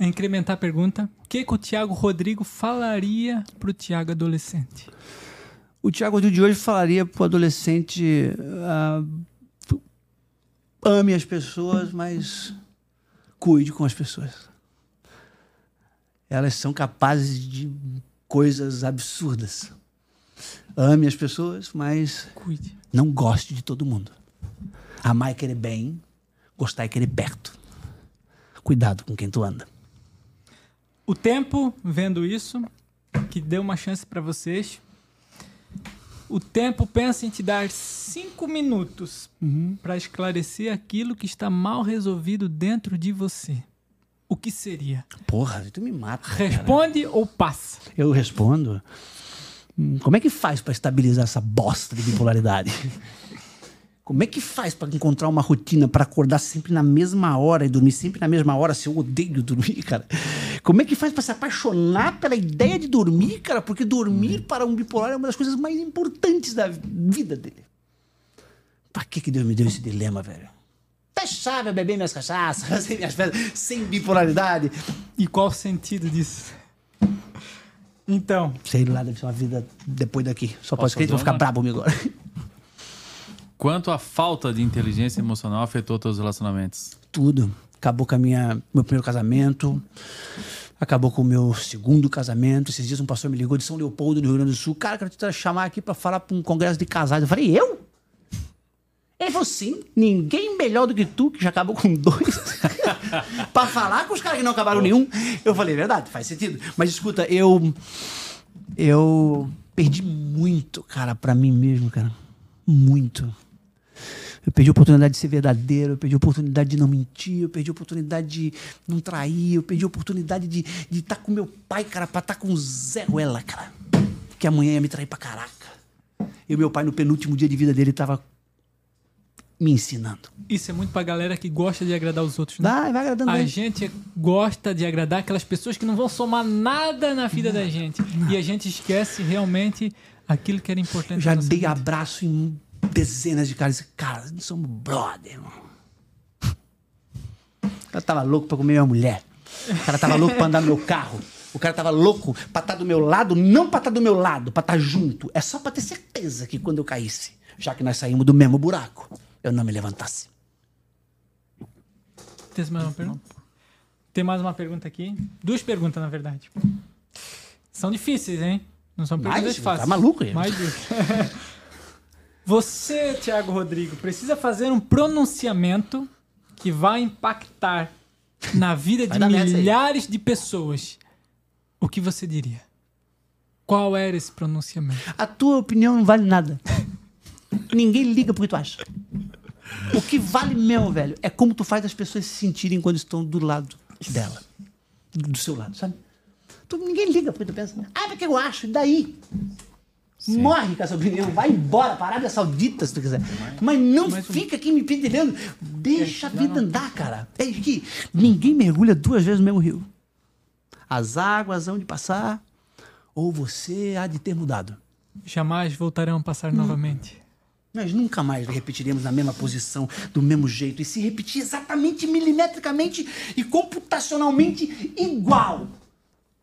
incrementar a pergunta, o que, que o Tiago Rodrigo falaria pro Tiago adolescente? O Tiago de hoje falaria pro adolescente ah, ame as pessoas, mas cuide com as pessoas. Elas são capazes de coisas absurdas. Ame as pessoas, mas Cuide. não goste de todo mundo. Amar é querer bem, gostar é querer perto. Cuidado com quem tu anda. O tempo, vendo isso, que deu uma chance para vocês. O tempo pensa em te dar cinco minutos para esclarecer aquilo que está mal resolvido dentro de você. O que seria? Porra, tu me mata. cara. Responde ou passa? Eu respondo. Hum, Como é que faz pra estabilizar essa bosta de bipolaridade? Como é que faz pra encontrar uma rotina pra acordar sempre na mesma hora e dormir sempre na mesma hora se eu odeio dormir, cara? Como é que faz pra se apaixonar pela ideia de dormir, cara? Porque dormir para um bipolar é uma das coisas mais importantes da vida dele. Pra que que Deus me deu esse dilema, velho? Deixava eu beber minhas cachaças, fazer minhas festas, sem bipolaridade. E qual o sentido disso? Então, Sei lá, deve ser uma vida depois daqui. Só pode Posso crer que vão fazer ficar brabo comigo agora. Quanto a falta de inteligência emocional afetou teus relacionamentos? Tudo. Acabou com a minha, meu primeiro casamento. Acabou com o meu segundo casamento. Esses dias um pastor me ligou de São Leopoldo, no Rio Grande do Sul. Cara, quero te chamar aqui pra falar pra um congresso de casais. Eu falei, eu? Ele falou, sim, ninguém melhor do que tu, que já acabou com dois. pra falar com os caras que não acabaram nenhum. Eu falei, verdade, faz sentido. Mas escuta, eu. Eu perdi muito, cara, pra mim mesmo, cara. Muito. Eu perdi a oportunidade de ser verdadeiro, eu perdi a oportunidade de não mentir, eu perdi a oportunidade de não trair, eu perdi a oportunidade de estar com meu pai, cara, pra estar com o Zé Ruela, cara. Que amanhã ia me trair pra caraca. E o meu pai, no penúltimo dia de vida dele, tava me ensinando. isso é muito pra galera que gosta de agradar os outros, né? Vai, vai agradando A gente gosta de agradar aquelas pessoas que não vão somar nada na vida da gente. E a gente esquece realmente aquilo que era importante. Eu já dei vida. abraço em dezenas de caras. Cara, nós somos brother, irmão. O cara tava louco pra comer minha mulher. O cara tava louco pra andar no meu carro. O cara tava louco pra estar do meu lado, não pra estar do meu lado, pra estar junto. É só pra ter certeza que quando eu caísse, já que nós saímos do mesmo buraco, eu não me levantasse. Tem mais uma pergunta? Tem mais uma pergunta aqui. Duas perguntas, na verdade. São difíceis, hein? Não são perguntas Mais? fáceis. Tá maluco aí? Mais duas. Você, Thiago Rodrigo, precisa fazer um pronunciamento que vai impactar na vida de milhares de pessoas. o que você diria? Qual era esse pronunciamento? A tua opinião não vale nada. Ninguém liga pro que tu acha. O que vale mesmo, velho, é como tu faz as pessoas se sentirem quando estão do lado dela. Do seu lado, sabe? Tu, ninguém liga porque tu pensa, ah, porque eu acho, e daí? Morre com opinião, vai embora Arábia Saudita se tu quiser. Mas não fica aqui me pentelhando. Deixa a vida andar, cara. É que ninguém mergulha duas vezes no mesmo rio. As águas hão de passar, ou você há de ter mudado. Jamais voltarão a passar novamente. Nós nunca mais repetiremos na mesma posição, do mesmo jeito, e se repetir exatamente milimetricamente e computacionalmente igual,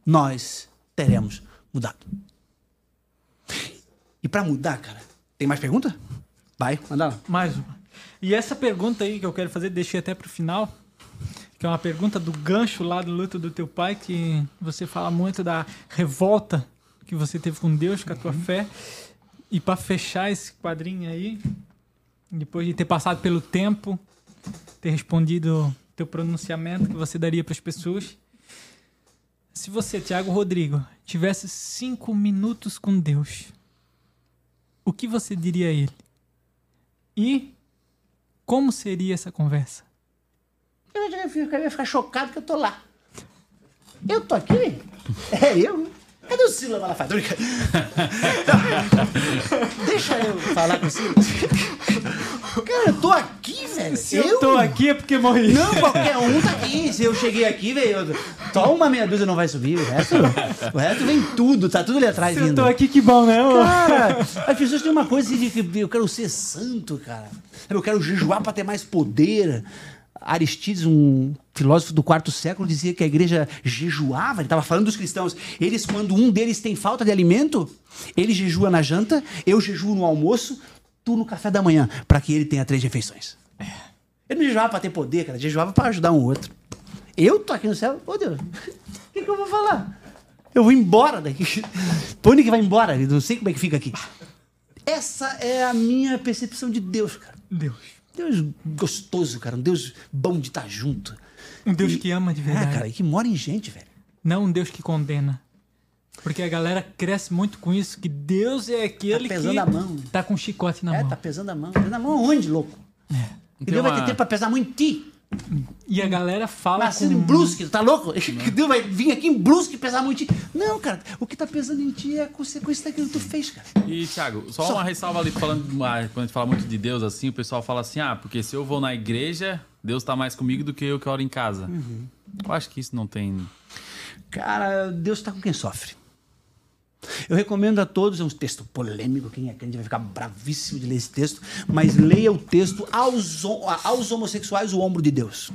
nós teremos mudado. E pra mudar, cara, tem mais pergunta? Vai, manda lá. Mais uma. E essa pergunta aí que eu quero fazer, deixei até pro final, que é uma pergunta do gancho lá do luto do teu pai, que você fala muito da revolta que você teve com Deus, com a tua fé. E para fechar esse quadrinho aí, depois de ter passado pelo tempo, ter respondido teu pronunciamento que você daria para as pessoas. Se você, Tiago Rodrigo, tivesse cinco minutos com Deus, o que você diria a ele? E como seria essa conversa? Eu ia ficar, chocado que eu tô lá. Eu tô aqui? É eu? Cadê o Silas? Tô brincando. Deixa eu falar com o Silas. Cara, eu tô aqui, velho. Se eu, tô aqui é porque morri. Não, qualquer um tá aqui. Se eu cheguei aqui, velho, só uma meia dúzia não vai subir. O resto, o resto vem tudo, tá tudo ali atrás Se eu vindo. tô aqui, que bom, né? Cara, as pessoas têm uma coisa de que eu quero ser santo, cara. Eu quero jejuar para ter mais poder. Aristides, um filósofo do quarto século, dizia que a igreja jejuava, ele estava falando dos cristãos. Eles, quando um deles tem falta de alimento, ele jejua na janta, eu jejuo no almoço, tu no café da manhã, para que ele tenha três refeições. Ele não jejuava para ter poder, cara, jejuava para ajudar um outro. Eu tô aqui no céu, ô Deus, o que, que eu vou falar? Eu vou embora daqui. Pra onde que vai embora? Eu não sei como é que fica aqui. Essa é a minha percepção de Deus, cara. Deus. Deus gostoso, cara. Um Deus bom de estar junto. Um Deus que ama de É, verdade. cara, e que mora em gente, velho. Não um Deus que condena. Porque a galera cresce muito com isso, que Deus é aquele Tá pesando que a mão. tá com um chicote na É, mão. tá pesando a mão. Pesando a mão aonde, louco? E Tem Deus vai ter tempo pra pesar a mão em ti. E a galera fala Nascendo com... em brusque, tá louco? Que Deus vai vir aqui em brusque pesar mão em ti. Não, cara, o que tá pesando em ti é a consequência daquilo que tu fez, cara. E, Thiago, só, uma ressalva ali, falando, quando a gente fala muito de Deus, assim, o pessoal fala assim, ah, porque se eu vou na igreja, Deus tá mais comigo do que eu que oro em casa. Uhum. Eu acho que isso não tem... Cara, Deus tá com quem sofre. Eu recomendo a todos, é um texto polêmico, quem é crente vai ficar bravíssimo de ler esse texto, mas leia o texto aos, aos homossexuais, o ombro de Deus,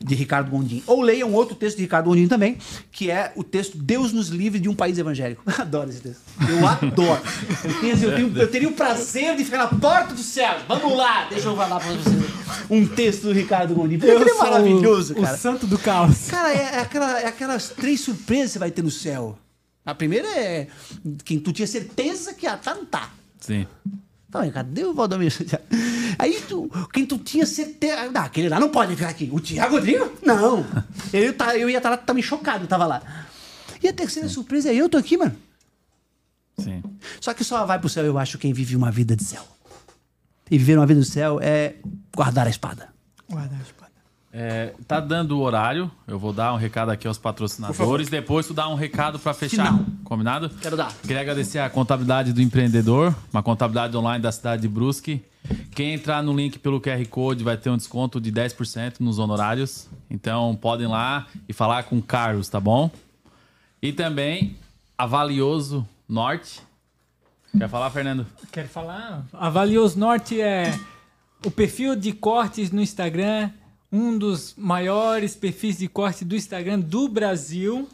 de Ricardo Gondim. Ou leia um outro texto de Ricardo Gondim também, que é o texto Deus nos livre de um país evangélico. Adoro esse texto. Eu adoro. Eu, tenho, assim, eu, tenho- eu teria o prazer de ficar na porta do céu. Vamos lá, deixa eu falar pra vocês um texto do Ricardo Gondim. Porque ele é o- maravilhoso, o, cara. santo do caos. Cara, é, é aquela- é aquelas três surpresas que você vai ter no céu. A primeira é quem tu tinha certeza que ia tá, não tá. Sim. Então, cadê o Valdomiro? Aí tu, quem tu tinha certeza. Não, aquele lá não pode ficar aqui. O Tiago Rodrigo? Não. Eu, tá, eu ia estar lá também chocado, eu tava lá. E a terceira surpresa é eu tô aqui, mano. Sim. Só que só vai pro céu, eu acho, quem vive uma vida de céu. E viver uma vida do céu é guardar a espada. Guarda a espada. É, tá dando o horário, eu vou dar um recado aqui aos patrocinadores, depois tu dá um recado pra fechar. Final. Combinado? Quero dar. Queria agradecer a contabilidade do empreendedor, uma contabilidade online da cidade de Brusque. Quem entrar no link pelo QR Code vai ter um desconto de 10% nos honorários. Então podem ir lá e falar com o Carlos, tá bom? E também a Valioso Norte. Quer falar, Fernando? Quero falar? A Valioso Norte é o perfil de cortes no Instagram, um dos maiores perfis de corte do Instagram do Brasil.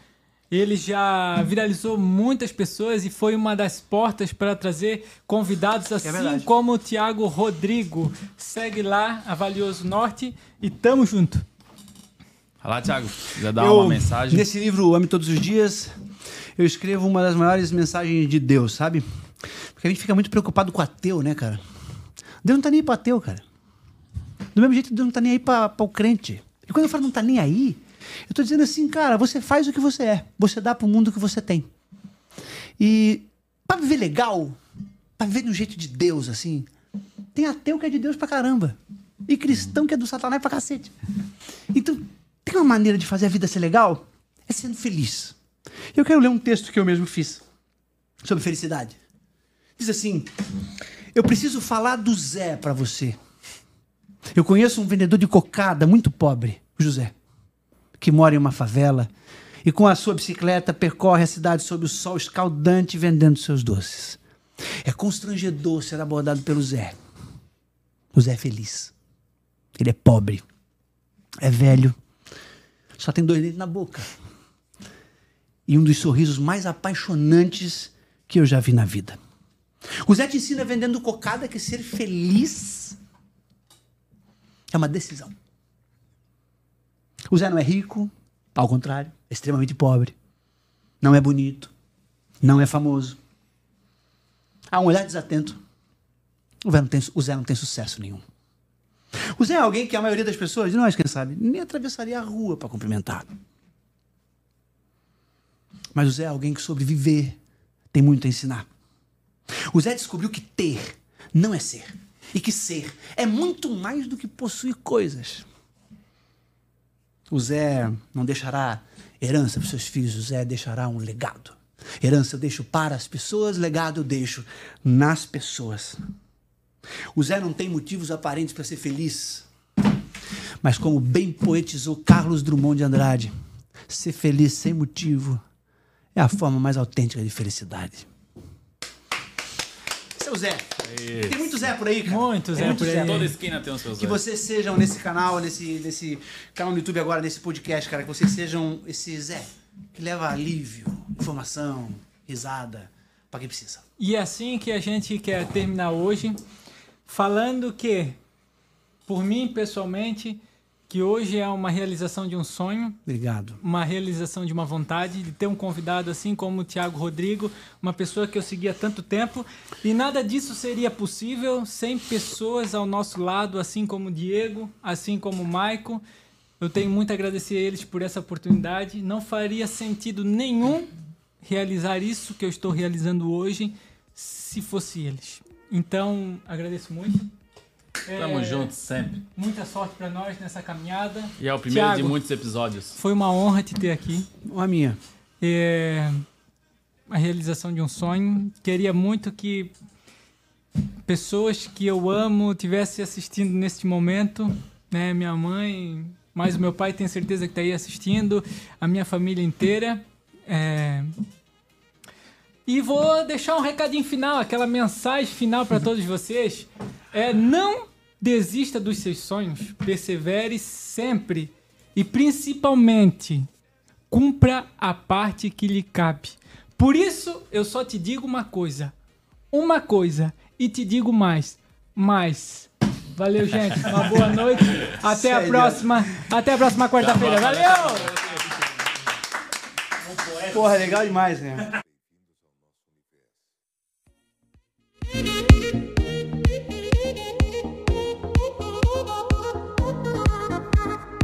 Ele já viralizou muitas pessoas e foi uma das portas para trazer convidados assim verdade. como o Thiago Rodrigo. Segue lá, a Valioso Norte e tamo junto. Vai lá, Thiago. Já dá Eu, uma mensagem. Nesse livro, Ame Todos os Dias, eu escrevo uma das maiores mensagens de Deus, sabe? Porque a gente fica muito preocupado com o ateu, né, cara? Deus não tá nem aí pro ateu, cara. Do mesmo jeito, Deus não tá nem aí pra o crente. E quando eu falo não tá nem aí, Eu tô dizendo assim, cara, você faz o que você é. Você dá pro mundo o que você tem. E para viver legal, para viver um jeito de Deus, assim, tem ateu que é de Deus pra caramba. E cristão que é do satanás pra cacete. Então, tem uma maneira de fazer a vida ser legal? É sendo feliz. Eu quero ler um texto que eu mesmo fiz sobre felicidade. Diz assim: Eu preciso falar do Zé para você. Eu conheço um vendedor de cocada muito pobre, José, que mora em uma favela e com a sua bicicleta percorre a cidade sob o sol escaldante vendendo seus doces. É constrangedor ser abordado pelo Zé. O Zé é feliz. Ele é pobre. É velho. Só tem dois dentes na boca. E um dos sorrisos mais apaixonantes que eu já vi na vida. O Zé te ensina vendendo cocada que ser feliz é uma decisão. O Zé não é rico, ao contrário, é extremamente pobre. Não é bonito, não é famoso. Há um olhar desatento. O Zé não tem, o Zé não tem sucesso nenhum. O Zé é alguém que a maioria das pessoas, nós quem sabe, nem atravessaria a rua para cumprimentar. Mas o Zé é alguém que sobreviver tem muito a ensinar. O Zé descobriu que ter não é ser. E que ser é muito mais do que possuir coisas. O Zé não deixará herança para seus filhos, o Zé deixará um legado. Herança eu deixo para as pessoas, legado eu deixo nas pessoas. O Zé não tem motivos aparentes para ser feliz. Mas como bem poetizou Carlos Drummond de Andrade, ser feliz sem motivo é a forma mais autêntica de felicidade. O Zé. Tem muito Zé por aí, cara. Muito Zé Tem por aí. Toda esquina tem os seus Que vocês sejam nesse canal, nesse, nesse canal no YouTube agora, nesse podcast, cara, que vocês sejam esse Zé que leva alívio, informação, risada para quem precisa. E é assim que a gente quer terminar hoje, falando que, por mim pessoalmente, que hoje é uma realização de um sonho, Obrigado. uma realização de uma vontade de ter um convidado assim como o Thiago Rodrigo, uma pessoa que eu seguia há tanto tempo, e nada disso seria possível sem pessoas ao nosso lado, assim como o Diego, assim como o Maico. Eu tenho muito a agradecer a eles por essa oportunidade. Não faria sentido nenhum realizar isso que eu estou realizando hoje se fosse eles. Então, agradeço muito. Tamo É, junto sempre. Muita sorte para nós nessa caminhada. E é o primeiro de Thiago. muitos episódios. Foi uma honra te ter aqui. Uma minha. É a realização de um sonho. Queria muito que pessoas que eu amo tivessem assistindo neste momento, né? Minha mãe, mas o meu pai tem certeza que está aí assistindo, a minha família inteira. É, E vou deixar um recadinho final, aquela mensagem final para todos vocês. É não desista dos seus sonhos, persevere sempre e principalmente cumpra a parte que lhe cabe. Por isso, eu só te digo uma coisa. Uma coisa. E te digo mais. Mais. Valeu, gente. Uma boa noite. Até a próxima. Até a próxima quarta-feira. Valeu! Porra, legal demais, né?